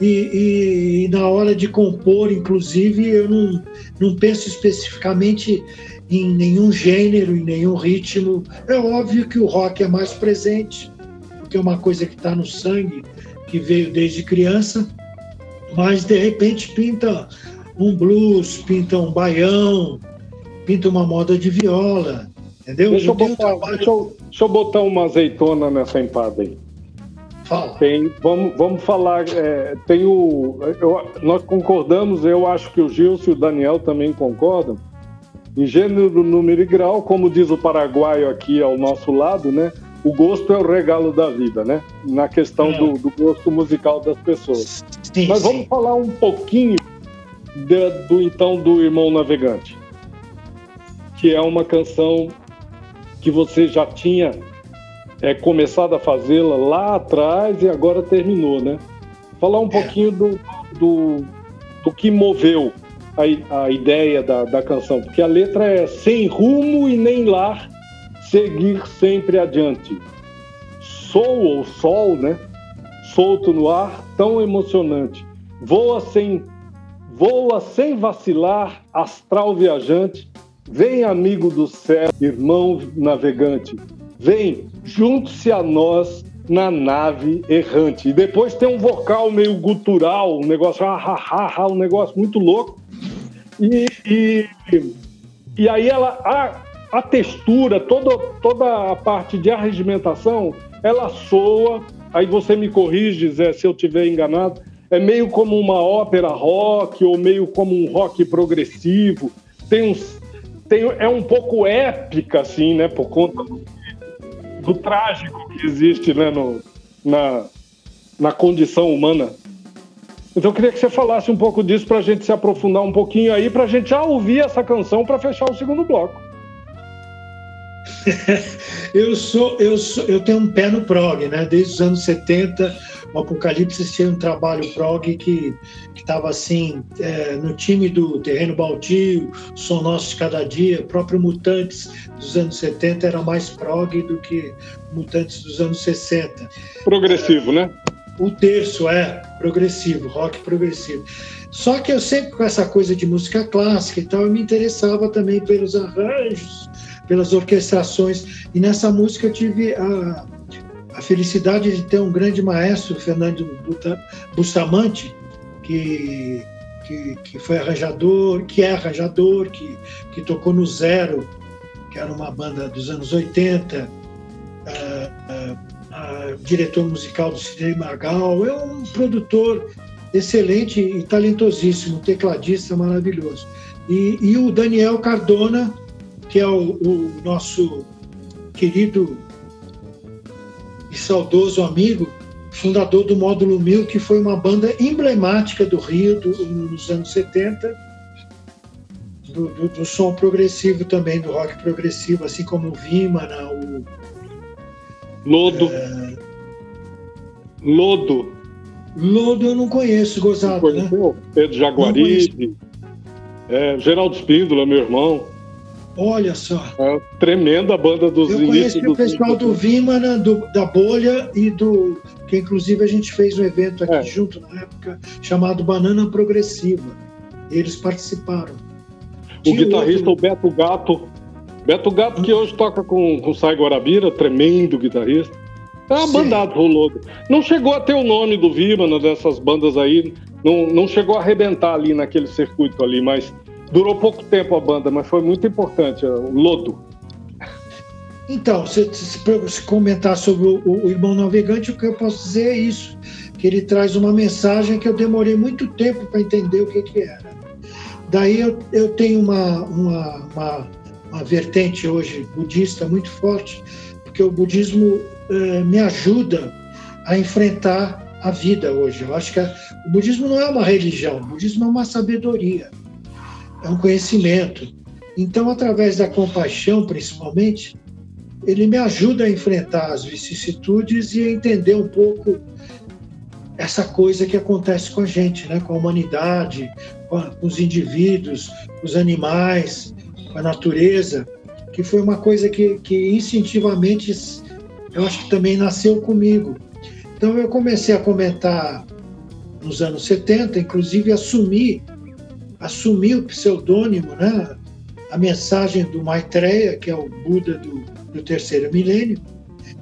e, e, e, na hora de compor, inclusive, eu não, não penso especificamente em nenhum gênero, em nenhum ritmo. É óbvio que o rock é mais presente, porque é uma coisa que está no sangue, que veio desde criança, mas de repente pinta um blues, pinta um baião, pinta uma moda de viola, Entendeu?
Deixa eu,
um
botar, deixa, eu, deixa eu botar uma azeitona nessa empada aí.
Fala.
Tem, vamos, vamos falar. é, tem o. eu- nós concordamos, eu acho que o Gilson e o Daniel também concordam. Em gênero, número e grau, como diz o paraguaio aqui ao nosso lado, né? O gosto é o regalo da vida, né? Na questão
É.
do, do gosto musical das pessoas.
Sim,
Mas vamos
sim.
falar um pouquinho da- do então do Irmão Navegante, que é uma canção que você já tinha é, começado a fazê-la lá atrás e agora terminou, né? Falar um pouquinho do, do, do que moveu a, a ideia da, da canção, porque a letra é sem rumo e nem lar, seguir sempre adiante. Sou ou sol, né? Solto no ar, tão emocionante. Voa sem, voa sem vacilar, astral viajante. Vem, amigo do céu, irmão navegante. Vem, junte-se a nós na nave errante. E depois tem um vocal meio gutural, um negócio, ah, ah, ah, ah, um negócio muito louco. E, e, e aí ela, a, a textura, toda, toda a parte de arregimentação, ela soa. Aí você me corrige, Zé, se eu tiver enganado. É meio como uma ópera rock ou meio como um rock progressivo. Tem uns, tem, é um pouco épica, assim, né? Por conta do, trágico que existe né, no, na, na condição humana. Então eu queria que você falasse um pouco disso para a gente se aprofundar um pouquinho aí, para a gente já ouvir essa canção para fechar o segundo bloco. [LAUGHS]
Eu sou, eu sou, eu tenho um pé no prog, né? Desde os anos 70, o Apocalipse tinha um trabalho prog que estava assim é, no time do Terreno Baldio, Som Nosso de Cada Dia, próprio Mutantes dos anos 70 era mais prog do que Mutantes dos anos 60.
Progressivo, né?
O terço é progressivo, rock progressivo. Só que eu sempre com essa coisa de música clássica e tal, eu me interessava também pelos arranjos, pelas orquestrações. E nessa música eu tive a, a felicidade de ter um grande maestro, Fernando Bustamante, que, que, que foi arranjador, que é arranjador, que, que tocou no Zero, que era uma banda dos anos 80, ah, ah, ah, diretor musical do Sidney Magal, é um produtor excelente e talentosíssimo, tecladista maravilhoso. E, e o Daniel Cardona, que é o, o nosso querido e saudoso amigo, fundador do Módulo Mil, que foi uma banda emblemática do Rio do- nos anos 70, do, do- do som progressivo também, do rock progressivo, assim como o Vimana, o
Lodo. Lodo.
Lodo eu não conheço, gozado, né?
Conheceu? Pedro Jaguaribe. É, Geraldo Espíndola, meu irmão.
Olha só.
É, tremenda banda dos
Eu conheci o pessoal do Vimana, do, da Bolha e do. que inclusive a gente fez um evento aqui
É.
junto na época, chamado Banana Progressiva. Eles participaram.
O
Tinha
guitarrista,
outro-
o Beto Gato. Beto Gato, que hoje toca com, com Sai Guarabira, tremendo guitarrista. É uma
Sim.
bandada, rolou. Não chegou a ter o nome do Vimana, dessas bandas aí. Não, não chegou a arrebentar ali naquele circuito ali, mas durou pouco tempo a banda, mas foi muito importante. O Lodo.
Então, se, se, se comentar sobre o, o Irmão Navegante, o que eu posso dizer é isso: que ele traz uma mensagem que eu demorei muito tempo para entender o que, que era. Daí eu, eu tenho uma, uma, uma, uma vertente hoje budista muito forte, porque o budismo eh, me ajuda a enfrentar a vida hoje. Eu acho que a- o budismo não é uma religião, o budismo é uma sabedoria, é um conhecimento. Então, através da compaixão, principalmente, ele me ajuda a enfrentar as vicissitudes e a entender um pouco essa coisa que acontece com a gente, né? com a humanidade, com, os indivíduos, com os animais, com a natureza, que foi uma coisa que, que instintivamente eu acho que também nasceu comigo. Então eu comecei a comentar nos anos 70, inclusive assumi, assumi o pseudônimo, né? a mensagem do Maitreya, que é o Buda do, do terceiro milênio,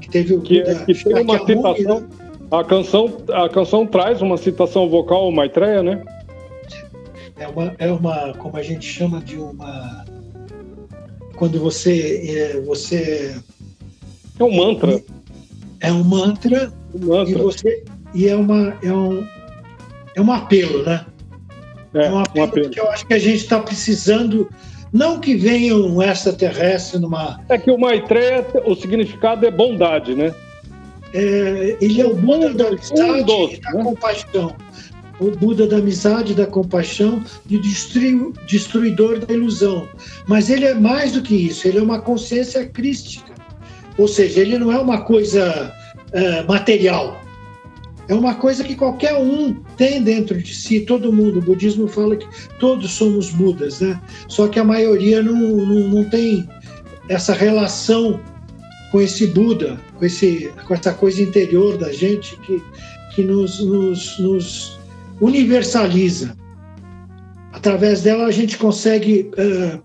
que teve o
Que,
Buda
que tem uma
Shakyamuni,
citação.
né?
A canção, a canção traz uma citação vocal ao Maitreya, né?
É uma, é uma, como a gente chama de uma quando você é, você
É um mantra.
é um mantra
Um
e
mantra.
você e é uma é um é um apelo, né?
É,
É um
um
apelo,
apelo.
que eu acho que a gente está precisando. Não que venha um extraterrestre numa.
É que o Maitreya, o significado é bondade, né?
é, ele é o Buda da
Um
amizade e da
né?
compaixão. O Buda da amizade, da compaixão e destruidor da ilusão. Mas ele é mais do que isso, ele é uma consciência crística. Ou seja, ele não é uma coisa é, material. É uma coisa que qualquer um tem dentro de si, todo mundo. O budismo fala que todos somos Budas, né? Só que a maioria não, não, não tem essa relação com esse Buda, com, esse, com essa coisa interior da gente que, que nos, nos, nos universaliza. Através dela a gente consegue eh,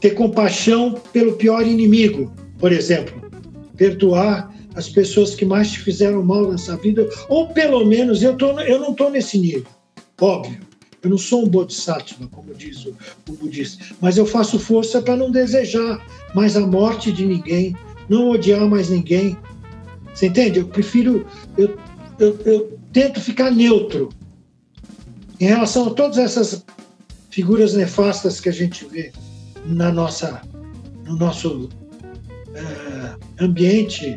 ter compaixão pelo pior inimigo, por exemplo, perdoar as pessoas que mais te fizeram mal nessa vida, ou pelo menos eu, tô, eu não estou nesse nível, óbvio. Eu não sou um bodhisattva, como diz o, o budista, mas eu faço força para não desejar mais a morte de ninguém, não odiar mais ninguém. Você entende? Eu prefiro, eu, eu, eu tento ficar neutro em relação a todas essas figuras nefastas que a gente vê na nossa, no nosso eh, ambiente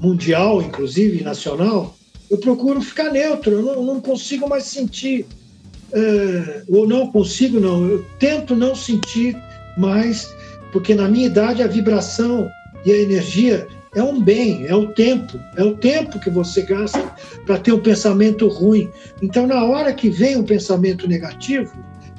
mundial, inclusive nacional, eu procuro ficar neutro. Eu não, não consigo mais sentir, eh, ou não consigo, não. Eu tento não sentir mais, porque na minha idade a vibração e a energia é um bem, é o tempo, é o tempo que você gasta para ter um pensamento ruim. Então, na hora que vem um pensamento negativo,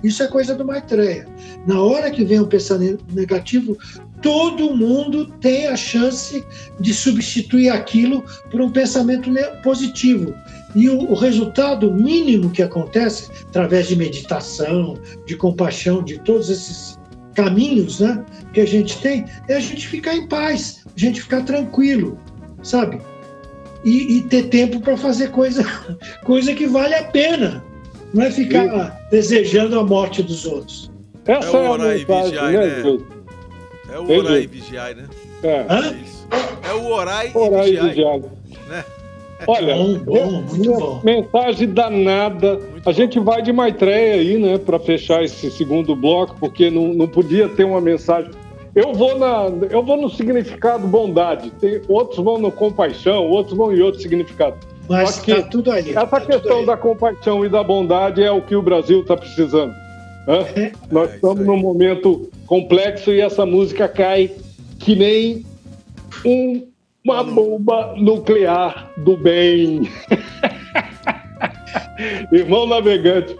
isso é coisa do Maitreya. Na hora que vem um pensamento negativo, todo mundo tem a chance de substituir aquilo por um pensamento positivo. E o, o resultado mínimo que acontece, através de meditação, de compaixão, de todos esses caminhos né, que a gente tem, é a gente ficar em paz, a gente ficar tranquilo, sabe? E, e ter tempo para fazer coisa, [LAUGHS] coisa que vale a pena. Não é ficar desejando a morte dos outros.
Essa
É
é, a
e
mensagem,
vigiar,
né,
né? É o
Entendi.
orar e vigiar, né?
É,
Hã?
É o orar e
orar e
vigiar.
vigiar.
né?
Olha,
Bom, bom, muito bom.
mensagem danada.
Muito
a
bom.
gente vai de Maitreya aí, né, para fechar esse segundo bloco, porque não, não podia ter uma mensagem. Eu vou na, eu vou no significado bondade. Tem, outros vão no compaixão, outros vão em outro significado.
Mas
Só que
está tudo aí.
Essa
tá
questão
aí.
da compaixão e da bondade é o que o Brasil está precisando. né?
É.
Nós
É,
estamos num momento complexo e essa música cai que nem um- uma bomba nuclear do bem. [LAUGHS] Irmão navegante,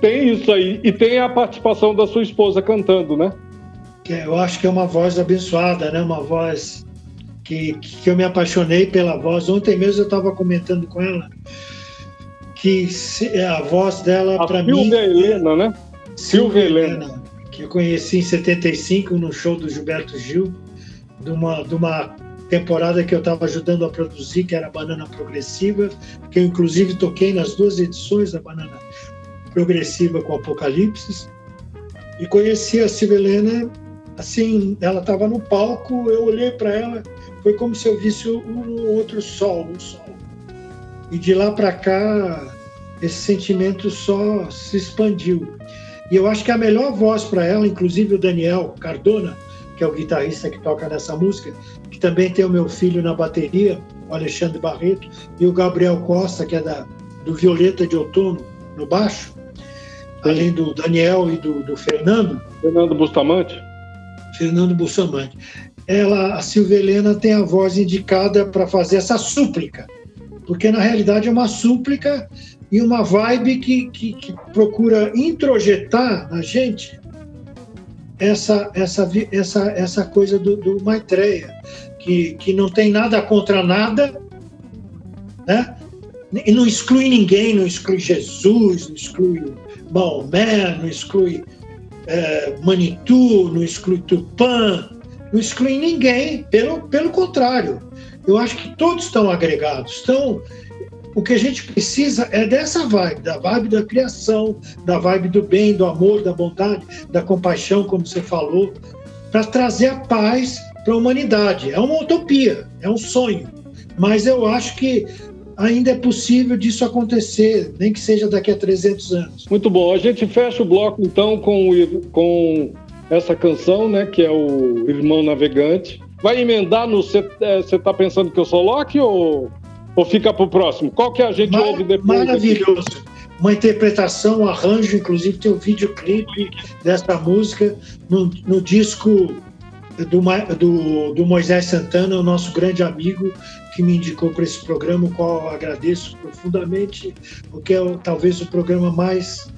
tem isso aí. E tem a participação da sua esposa cantando, né?
eu acho que é uma voz abençoada, né? Uma voz que, que eu me apaixonei pela voz. Ontem mesmo eu estava comentando com ela que a voz dela para mim
Silvia Helena, né? Silvia Helena.
que eu conheci em 75 no show do Gilberto Gil, de uma, de uma temporada que eu estava ajudando a produzir, que era Banana Progressiva, que eu inclusive toquei nas duas edições da Banana Progressiva com Apocalipse. E conheci a Silvia Helena, assim, ela estava no palco, eu olhei para ela, foi como se eu visse um outro sol, um sol. E de lá para cá, esse sentimento só se expandiu. E eu acho que a melhor voz para ela, inclusive o Daniel Cardona, que é o guitarrista que toca nessa música, que também tem o meu filho na bateria, o Alexandre Barreto, e o Gabriel Costa, que é da, do Violeta de Outono, no baixo, além do Daniel e do, do Fernando,
Fernando Bustamante.
Fernando Bussamante. Ela, a Silvia Helena tem a voz indicada para fazer essa súplica, porque na realidade é uma súplica e uma vibe que, que, que procura introjetar na gente essa, essa, essa, essa coisa do, do Maitreya, que, que não tem nada contra nada, né? E não exclui ninguém, não exclui Jesus, não exclui Maomé, não exclui é, Manitou, não exclui Tupã, não exclui ninguém, pelo, pelo contrário. Eu acho que todos estão agregados. Estão, o que a gente precisa é dessa vibe, da vibe da criação, da vibe do bem, do amor, da bondade, da compaixão, como você falou, para trazer a paz para a humanidade. É uma utopia, é um sonho, mas eu acho que ainda é possível disso acontecer, nem que seja daqui a 300 anos.
Muito bom. A gente fecha o bloco então com, com essa canção, né, que é o Irmão Navegante. Vai emendar no Você tá pensando que eu sou Loki ou, ou fica pro próximo? Qual que a gente
Mar-
ouve depois?
maravilhoso. Uma interpretação, um arranjo, inclusive tem um videoclipe dessa música no, no disco do, do, do Moisés Santana, o nosso grande amigo que me indicou para esse programa, o qual eu agradeço profundamente, porque é o- talvez o programa mais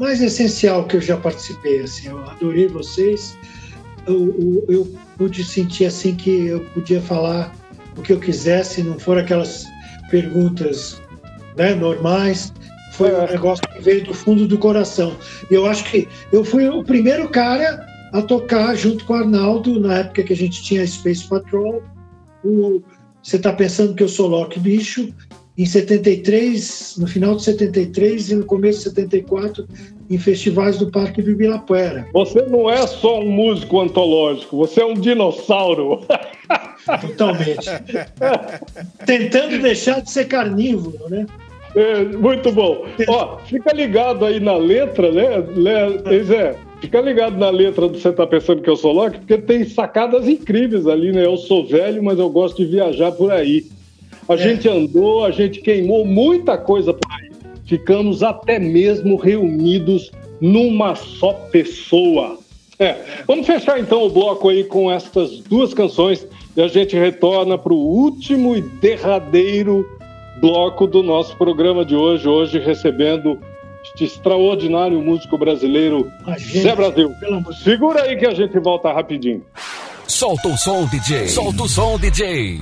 mais essencial que eu já participei. Assim, eu adorei vocês. Eu, eu, eu pude sentir assim que eu podia falar o que eu quisesse, não foram aquelas perguntas né, normais. Foi um
É.
negócio que veio do fundo do coração. E eu acho que eu fui o primeiro cara a tocar junto com o Arnaldo, na época que a gente tinha Space Patrol. O, você está pensando que eu sou Loki Bicho? Em 73, no final de 73 e no começo de 74, em festivais do Parque do Ibirapuera.
Você não é só um músico antológico, você é um dinossauro. [LAUGHS]
Totalmente. Tentando deixar de ser carnívoro, né?
É, muito bom. Ó, fica ligado aí na letra, né? Le- Zé, fica ligado na letra do Você Tá Pensando Que Eu Sou Loki, porque tem sacadas incríveis ali, né? Eu sou velho, mas eu gosto de viajar por aí. A
É.
gente andou, a gente queimou muita coisa por aí. Ficamos até mesmo reunidos numa só pessoa. É, vamos fechar então o bloco aí com estas duas canções e a gente retorna para o último e derradeiro bloco do nosso programa de hoje. Hoje recebendo este extraordinário músico brasileiro,
Imagina,
Zé Brasil. Segura aí que a gente volta rapidinho.
Solta o som, DJ. Solta o som, DJ.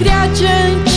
sempre adiante.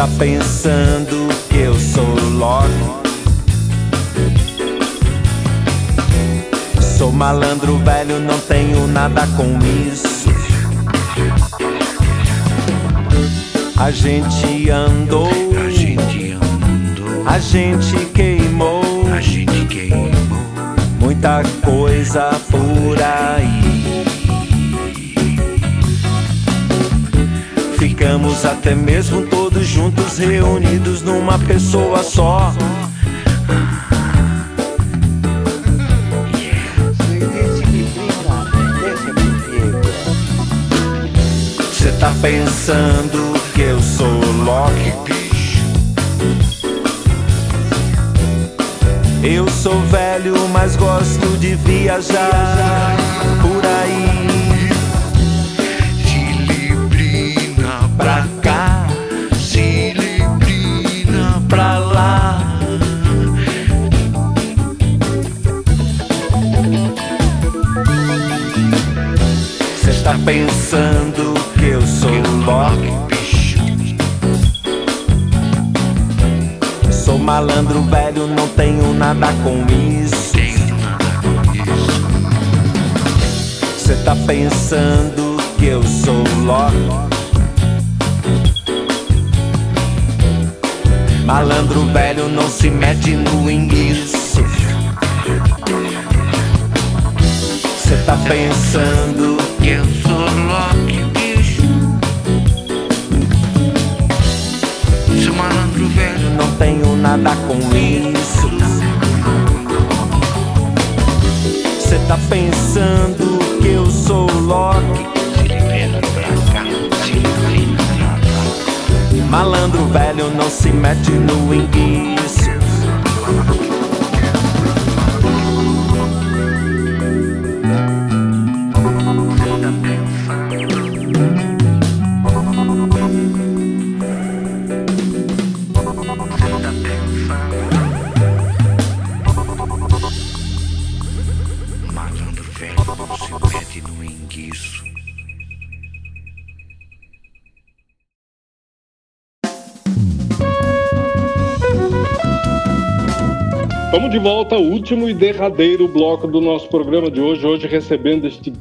Tá pensando que eu sou Loki? Sou
malandro velho, não tenho nada com isso. A gente andou,
A gente andou,
a gente queimou.
a gente queimou.
muita coisa por aí. Ficamos até mesmo todos juntos, reunidos numa pessoa só. Cê tá pensando que eu sou Loki? Eu sou velho, mas gosto de viajar por aí. Pensando que eu sou Loki?
bicho.
Sou malandro velho, não tenho nada com isso.
Isso.
tá pensando que eu sou Loki? Malandro velho não se mete no enguiço. Cê tá pensando eu sou Loki, bicho? Seu malandro velho, não tenho nada com isso. Cê tá pensando que eu sou Loki? Malandro velho não se mete no enguiço.
Estamos de volta ao último e derradeiro bloco do nosso programa de hoje. Hoje recebendo este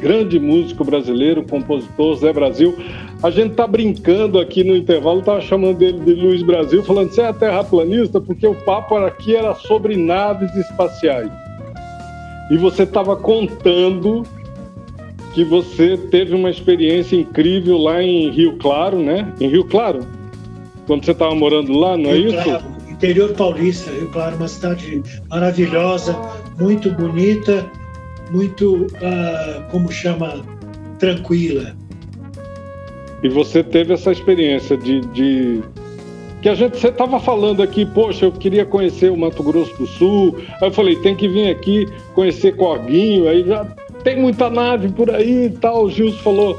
grande músico brasileiro, compositor Zé Brasil. A gente tá brincando aqui no intervalo, tava chamando ele de Luiz Brasil, falando você é terraplanista, porque o papo aqui era sobre naves espaciais. E você estava contando que você teve uma experiência incrível lá em Rio Claro, né? Em Rio Claro? Quando você estava morando lá, não é
Rio
isso?
Claro, interior paulista, Rio Claro, uma cidade maravilhosa, muito bonita, muito, ah, como chama, tranquila.
E você teve essa experiência de, de- que a gente você estava falando aqui, poxa, eu queria conhecer o Mato Grosso do Sul. Aí eu falei, tem que vir aqui conhecer Corguinho. Aí já tem muita nave por aí e tal. O Gilson falou,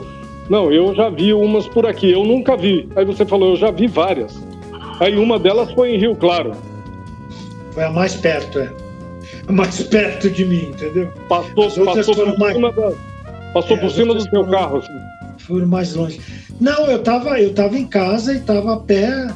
não, eu já vi umas por aqui. Eu nunca vi. Aí você falou, eu já vi várias. Aí uma delas foi em Rio Claro.
Foi a mais perto, é. A mais perto de mim, entendeu?
Passou, passou por
mais-
cima, da, passou
É,
por cima do seu
foram-
carro. assim.
Foram mais longe. Não, eu estava eu tava em casa e estava a pé,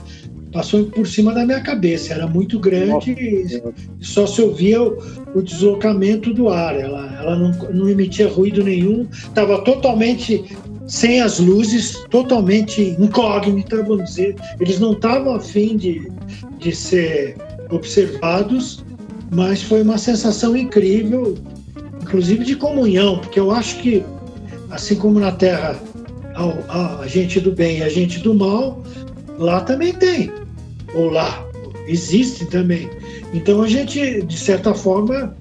passou por cima da minha cabeça. Era muito grande e só se ouvia o, o deslocamento do ar. Ela, ela não, não emitia ruído nenhum, estava totalmente sem as luzes, totalmente incógnita, vamos dizer. Eles não estavam afim de, de ser observados, mas foi uma sensação incrível, inclusive de comunhão, porque eu acho que, assim como na Terra a, a gente do bem e a gente do mal, lá também tem. Ou lá, existe também. Então a gente, de certa forma,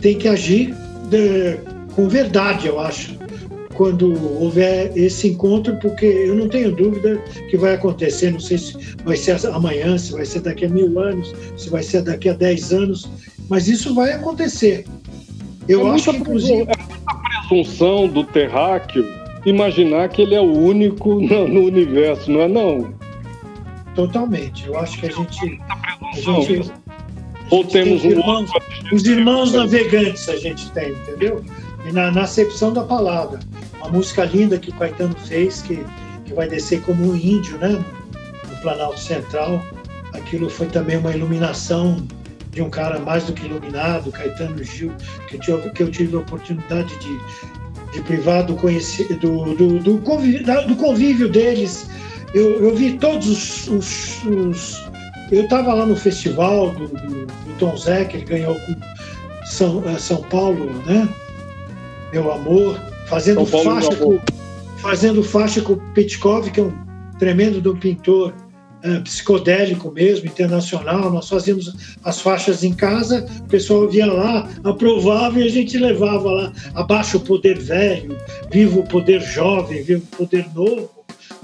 tem que agir de- com verdade, eu acho, quando houver esse encontro, porque eu não tenho dúvida que vai acontecer. Não sei se vai ser amanhã, se vai ser daqui a mil anos, se vai ser daqui a dez anos, mas isso vai acontecer. Eu
É
acho que, inclusive,
é muita presunção do terráqueo imaginar que ele é o único [LAUGHS] no, no universo, não é não?
totalmente. Eu acho que a gente. A gente
Ou temos
tem
um
irmãos,
outro...
os irmãos navegantes a gente tem, entendeu? E na, na acepção da palavra. Uma música linda que o Caetano fez, que, que vai descer como um índio, né? No Planalto Central. Aquilo foi também uma iluminação de um cara mais do que iluminado, Caetano Gil, que eu tive, que eu tive a oportunidade de, de privar do, conheci, do, do, do, convívio, do convívio deles. Eu, eu vi todos os. os- os- eu estava lá no festival do, do, do Tom Zé, que ele ganhou com São, São Paulo, né? Meu amor, fazendo faixa
Amor.
com, fazendo faixa com o Petkov, que é um tremendo um pintor eh, psicodélico mesmo, internacional. Nós fazíamos as faixas em casa, o pessoal via lá, aprovava e a gente levava lá. Abaixo o poder velho, viva o poder jovem, viva o poder novo.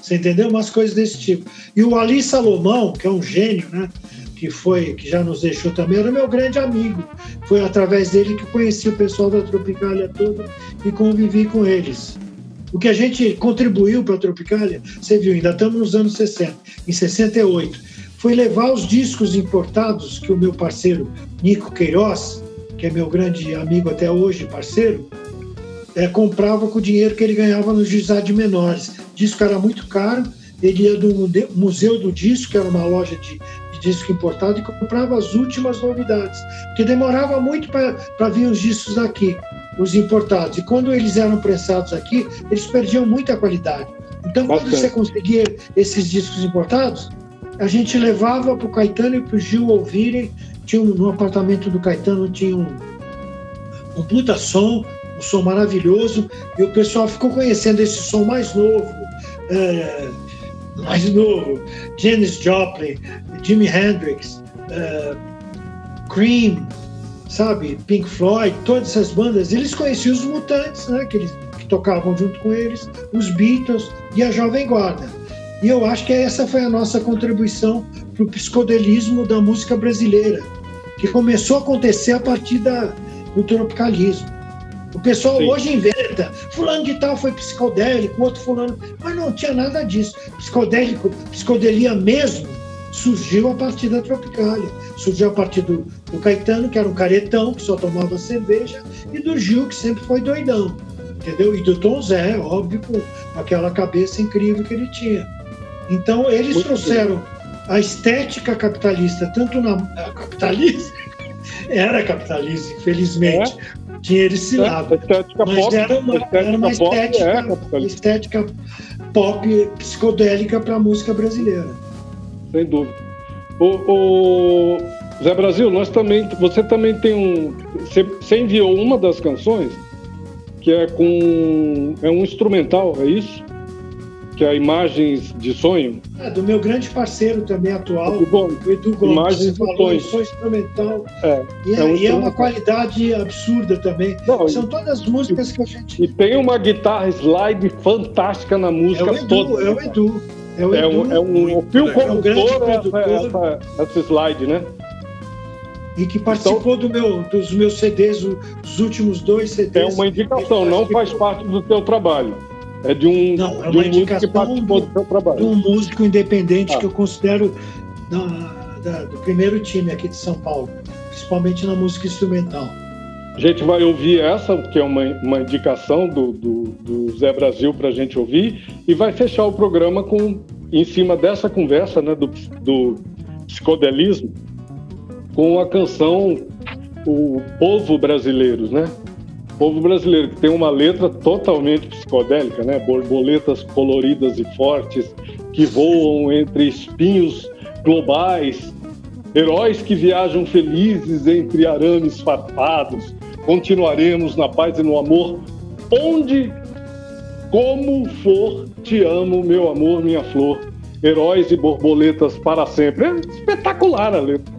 Você entendeu? Umas coisas desse tipo. E o Ali Salomão, que é um gênio, né? Que foi, que já nos deixou também, era meu grande amigo. Foi através dele que conheci o pessoal da Tropicália toda e convivi com eles. O que a gente contribuiu para a Tropicália, você viu, ainda estamos nos anos 60, em 68, foi levar os discos importados que o meu parceiro Nico Queiroz, que é meu grande amigo até hoje, parceiro, é, comprava com o dinheiro que ele ganhava no juizado de menores. O disco era muito caro, ele ia do Museu do Disco, que era uma loja de, de disco importado, e comprava as últimas novidades, porque demorava muito para vir os discos daqui. os importados. E quando eles eram prensados aqui, eles perdiam muita qualidade. Então, quando
Bastante.
você conseguia esses discos importados, a gente levava para o Caetano e para o Gil ouvirem. Tinha um, no apartamento do Caetano tinha um, um puta som, um som maravilhoso, e o pessoal ficou conhecendo esse som mais novo, é, mais novo, Janis Joplin, Jimi Hendrix, é, Cream, sabe, Pink Floyd, todas essas bandas, eles conheciam os Mutantes, né, que, eles, que tocavam junto com eles, os Beatles e a Jovem Guarda. E eu acho que essa foi a nossa contribuição para o psicodelismo da música brasileira, que começou a acontecer a partir da, do tropicalismo. O pessoal
Sim.
hoje inventa, fulano de tal foi psicodélico, outro fulano, mas não tinha nada disso. Psicodélico, psicodelia mesmo, surgiu a partir da Tropicália. Surgiu a partir do, do Caetano, que era um caretão, que só tomava cerveja, e do Gil, que sempre foi doidão. Entendeu? E do Tom Zé, óbvio, com aquela cabeça incrível que ele tinha. Então, eles
Muito
trouxeram a estética capitalista, tanto na. Capitalista? [LAUGHS] Era capitalista, infelizmente. Tinha esse lado.
A estética
Mas
pop,
era uma,
estética
era uma
pop
estética,
é
uma
capitalista,
estética pop psicodélica para a música brasileira.
sem dúvida. O, o Zé Brasil, nós também, você também tem um, você, você enviou uma das canções que é com é um instrumental, é isso? Que é Imagens de Sonho.
É, do meu grande parceiro também atual,
Do Gomes.
o Edu Gomes.
Imagens do
falou,
Sonho.
sou instrumental.
É,
E é,
é um
e é uma qualidade absurda também.
Não,
São todas músicas que a gente.
E tem uma guitarra slide fantástica na
É
música
o Edu,
toda.
é o Edu. É o
É
Edu.
um, é um, fio.
É um grande
condutor essa,
produtor.
essa, essa slide, né?
E que participou
Então-
do meu, dos meus CDs, os últimos dois CDs.
É uma indicação, não faz parte do teu trabalho. É de um,
Não, é
de um músico que participou
do-
do teu
de
trabalho.
um músico independente
Ah.
que eu considero da- da- do primeiro time aqui de São Paulo, principalmente na música instrumental.
A gente vai ouvir essa, que é uma, uma indicação do, do, do Zé Brasil para a gente ouvir, e vai fechar o programa com, em cima dessa conversa né, do, do psicodelismo, com a canção O Povo Brasileiro, né? Povo Brasileiro, que tem uma letra totalmente psicodélica, né? Borboletas coloridas e fortes que voam entre espinhos globais, heróis que viajam felizes entre arames farpados, continuaremos na paz e no amor, onde, como for, te amo, meu amor, minha flor, heróis e borboletas para sempre. É espetacular a letra.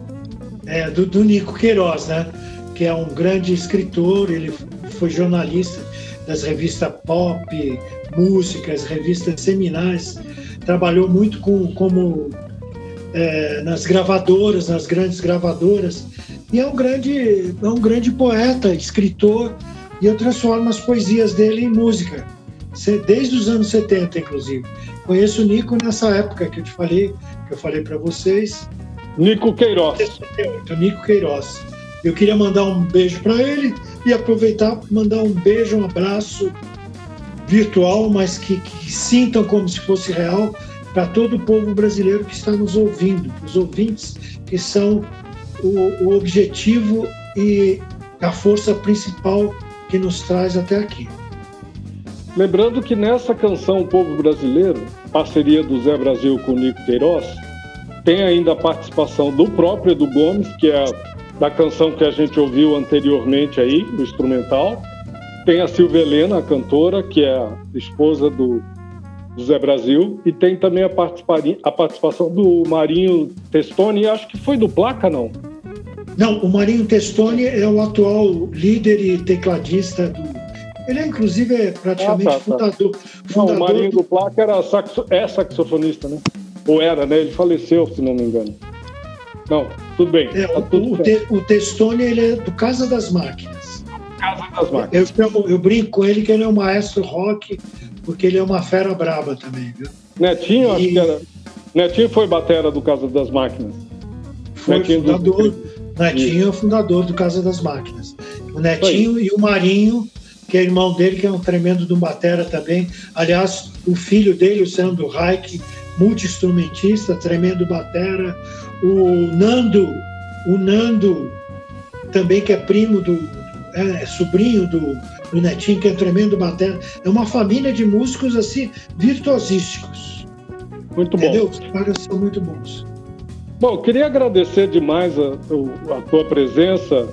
É, do, do Nico Queiroz, né? Que é um grande escritor, ele foi jornalista das revistas pop, músicas, revistas seminais, trabalhou muito com, como é, nas gravadoras, nas grandes gravadoras, e é um grande, é um grande poeta, escritor, e eu transformo as poesias dele em música, desde os anos 70, inclusive. Conheço o Nico nessa época que eu te falei, que eu falei para vocês,
Nico Queiroz.
68, Nico Queiroz. Eu queria mandar um beijo para ele e aproveitar mandar um beijo, um abraço virtual, mas que, que sintam como se fosse real para todo o povo brasileiro que está nos ouvindo, os ouvintes que são o, o objetivo e a força principal que nos traz até aqui.
Lembrando que nessa canção O Povo Brasileiro, parceria do Zé Brasil com o Nico Queiroz, tem ainda a participação do próprio Edu Gomes, que é da canção que a gente ouviu anteriormente aí, o instrumental. Tem a Silvia Helena, a cantora, que é a esposa do, do Zé Brasil. E tem também a, a participação do Marinho Testoni, acho que foi do Placa, não?
Não, o Marinho Testoni é o atual líder e tecladista do. Ele é, inclusive, é praticamente
Ah, tá, tá.
fundador,
Não,
fundador
o Marinho
do
do Placa era saxo- é saxofonista, né? Ou era, né? Ele faleceu, se não me engano. Não, tudo bem.
É,
tá
o,
tudo
o,
bem.
Te- o Testoni ele é do Casa das Máquinas.
Casa das Máquinas.
Eu, chamo- eu brinco com ele que ele é um maestro rock, porque ele é uma fera braba também, viu?
Netinho, acho
E-
que era. Netinho foi batera do Casa das Máquinas.
Foi
Netinho do-
fundador. Netinho é o fundador do Casa das Máquinas. O Netinho e o Marinho, que é irmão dele, que é um tremendo de um batera também. Aliás, o filho dele, o Sandro Reich, multi-instrumentista, tremendo batera. O Nando, o Nando, também que é primo do. é sobrinho do, do Netinho, que é tremendo batera. É uma família de músicos assim, virtuosísticos.
Muito bom.
Entendeu? Os caras são muito bons.
Bom, queria agradecer demais a, a tua presença,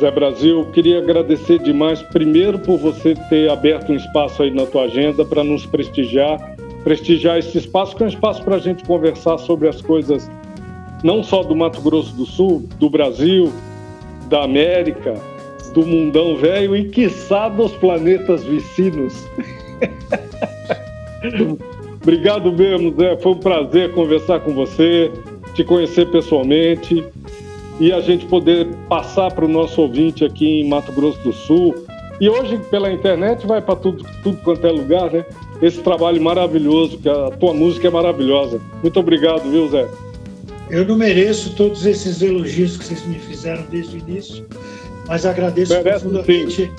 Zé Brasil. Queria agradecer demais, primeiro, por você ter aberto um espaço aí na tua agenda para nos prestigiar, prestigiar esse espaço, que é um espaço para a gente conversar sobre as coisas, não só do Mato Grosso do Sul, do Brasil, da América, do mundão velho e, quiçá, dos planetas vecinos. [LAUGHS] Obrigado mesmo, Zé. Foi um prazer conversar com você, te conhecer pessoalmente e a gente poder passar para o nosso ouvinte aqui em Mato Grosso do Sul. E hoje, pela internet, vai para tudo, tudo quanto é lugar, né? Esse trabalho maravilhoso, que a tua música é maravilhosa. Muito obrigado, viu, Zé?
Eu não mereço todos esses elogios que vocês me fizeram desde o início, mas agradeço
Merece,
profundamente.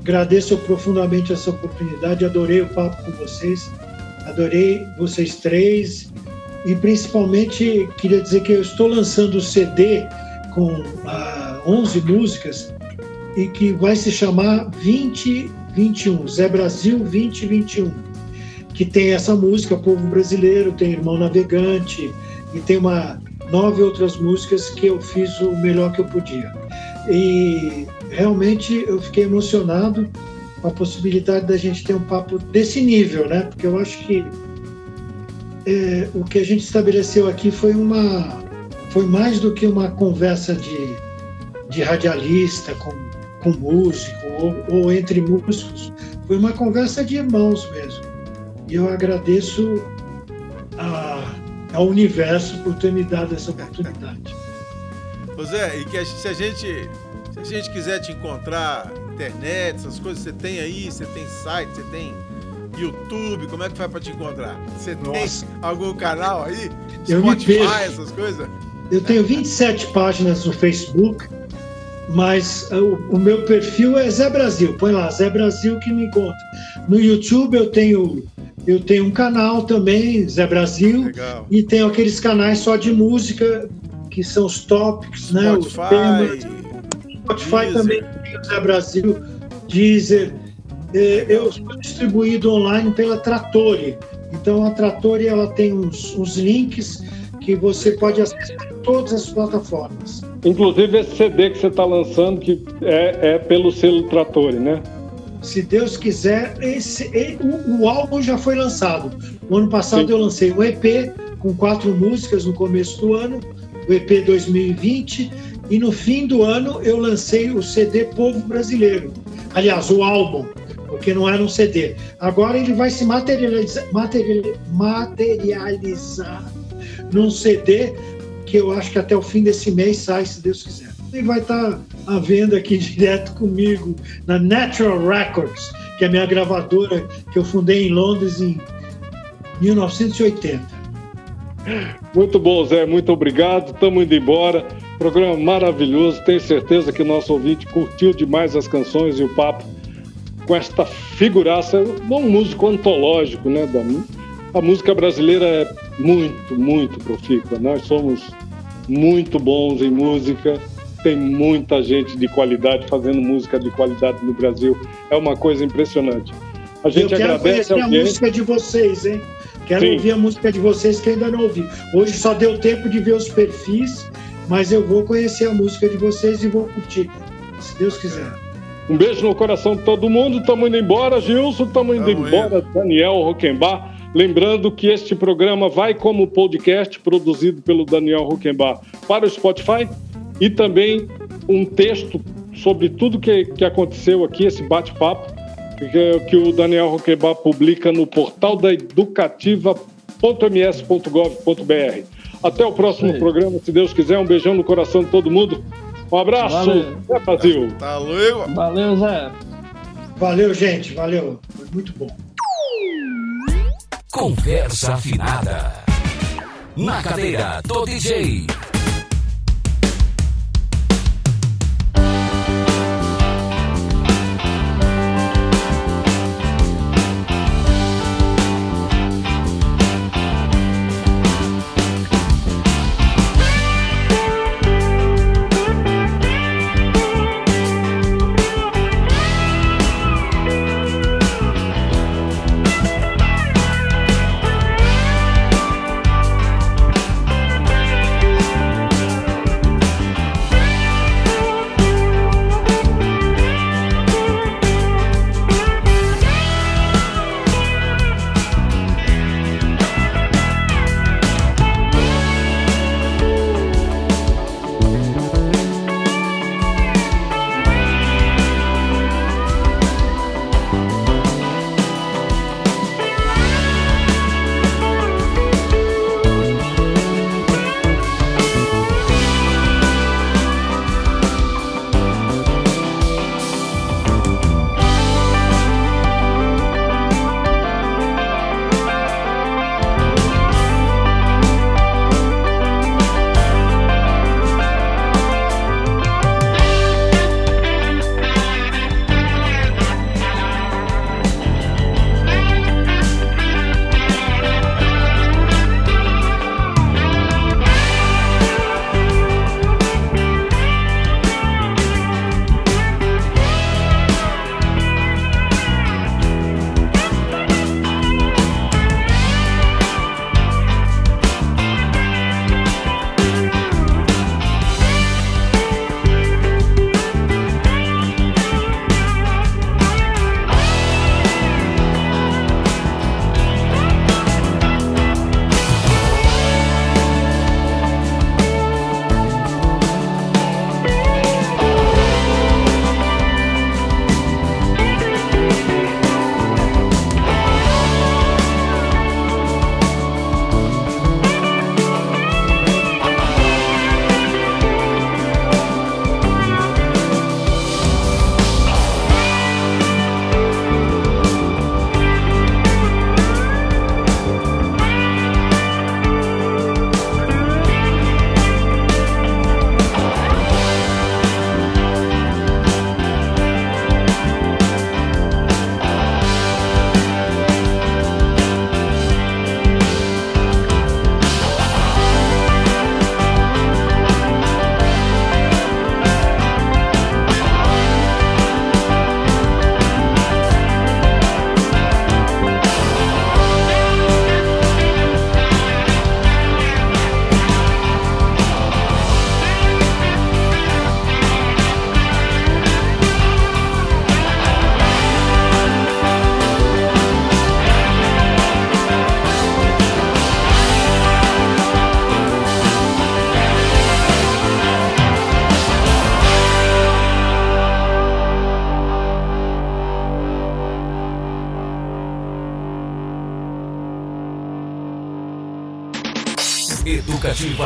Agradeço profundamente essa oportunidade. Adorei o papo com vocês. Adorei vocês três e principalmente queria dizer que eu estou lançando o CD com ah, 11 músicas e que vai se chamar 2021, Zé Brasil 2021, que tem essa música Povo Brasileiro, tem Irmão Navegante e tem uma nove outras músicas que eu fiz o melhor que eu podia. E realmente eu fiquei emocionado com a possibilidade da gente ter um papo desse nível, né? Porque eu acho que é, o que a gente estabeleceu aqui foi uma foi mais do que uma conversa de, de radialista com, com músico ou, ou entre músicos. Foi uma conversa de irmãos mesmo. E eu agradeço a, ao universo por ter me dado essa oportunidade.
Ô Zé, e que a- se a gente se a gente quiser te encontrar, internet, essas coisas, você tem aí, você tem site, você tem YouTube, como é que faz pra te encontrar? Você tem
Nossa.
algum canal aí?
Eu me
Spotify,
perco.
essas coisas?
Eu tenho 27 páginas no Facebook, mas uh, o, o meu perfil é Zé Brasil. Põe lá, Zé Brasil que me encontra. No YouTube eu tenho eu tenho um canal também, Zé Brasil,
Legal.
e tenho aqueles canais só de música que são os topics, né? Os temas.
Spotify.
Spotify
Deezer.
também tem o Zé Brasil, Deezer. É, Eu sou distribuído online pela Trattori. Então a Trattori ela tem uns, uns links que você pode acessar em todas as plataformas.
Inclusive esse CD que você está lançando, que é, é pelo selo Trattori, né?
Se Deus quiser, esse, o, o álbum já foi lançado. O ano passado
Sim.
eu lancei um EP com quatro músicas no começo do ano, o EP 2020, e no fim do ano eu lancei o CD Povo Brasileiro. Aliás, o álbum, porque não era um CD. Agora ele vai se materializar, materiali- materializar num CD que eu acho que até o fim desse mês sai, se Deus quiser. E vai estar à venda aqui direto comigo na Natural Records, que é a minha gravadora que eu fundei em Londres em 1980.
Muito bom, Zé. Muito obrigado. Estamos indo embora. Programa maravilhoso. Tenho certeza que o nosso ouvinte curtiu demais as canções e o papo com esta figuraça, um músico antológico, né, da A música brasileira é muito, muito profícua. Nós somos muito bons em música. Tem muita gente de qualidade fazendo música de qualidade no Brasil. É uma coisa impressionante. A
Eu
gente
quero
agradece
conhecer a
alguém.
música de vocês, hein? Quero
Sim.
ouvir a música de vocês que ainda não ouvi. Hoje só deu tempo de ver os perfis, mas eu vou conhecer a música de vocês e vou curtir, se Deus quiser.
Um beijo no coração de todo mundo. Estamos indo embora, Gilson. Estamos indo
Tamo
embora, Daniel Roquembar. Lembrando que este programa vai como podcast produzido pelo Daniel Roquembar para o Spotify e também um texto sobre tudo que, que aconteceu aqui, esse bate-papo, que, que o Daniel Roquembar publica no portal da educativa.ms.gov.br. Até o próximo programa, se Deus quiser. Um beijão no coração de todo mundo. Um abraço.
Valeu.
Até Brasil.
Tá louco?
Valeu, Zé.
Valeu, gente, valeu. Foi muito bom.
Conversa afinada. Na cadeira do DJ.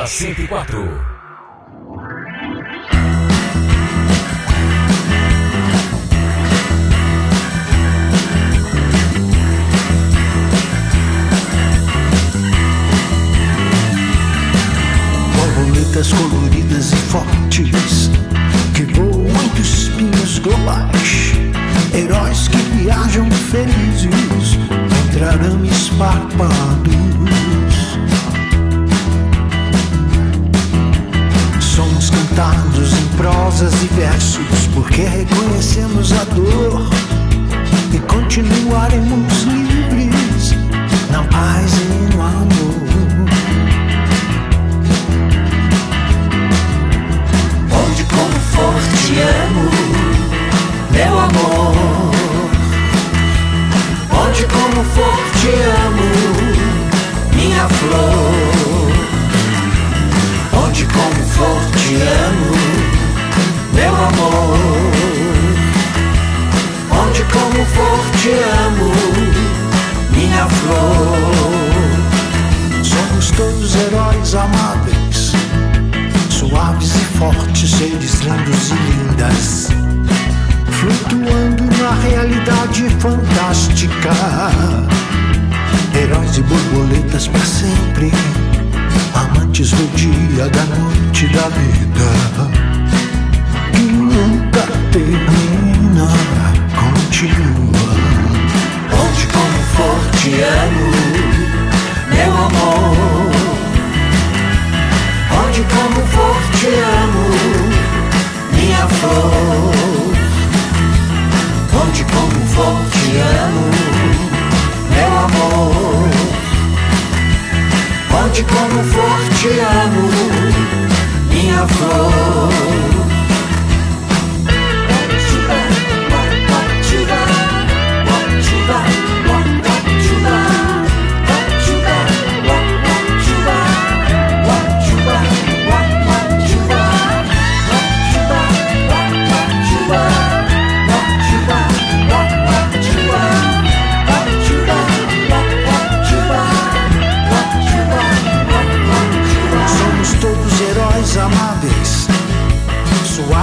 104.
Heróis e borboletas para sempre, amantes do dia, da noite, da vida, que nunca termina, continua.
Onde como for te amo, meu amor. Onde como for te amo, minha flor. Onde como for te amo, meu amor. Onde como for te amo, minha flor.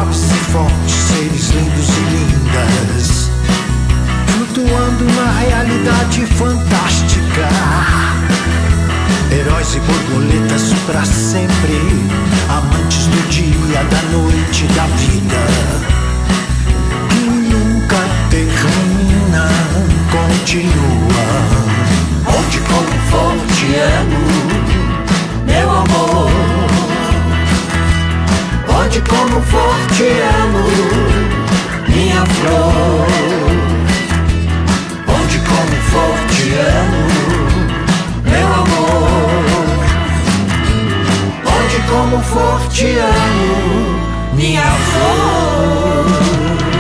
Suaves e fortes, seres lindos e lindas, flutuando na realidade fantástica. Heróis e borboletas para sempre, amantes do dia, da noite, da vida, que nunca termina, continua.
Onde como for te amo, meu amor. Onde como for te amo, minha flor. Onde como for te amo, meu amor. Onde como for te amo, minha flor.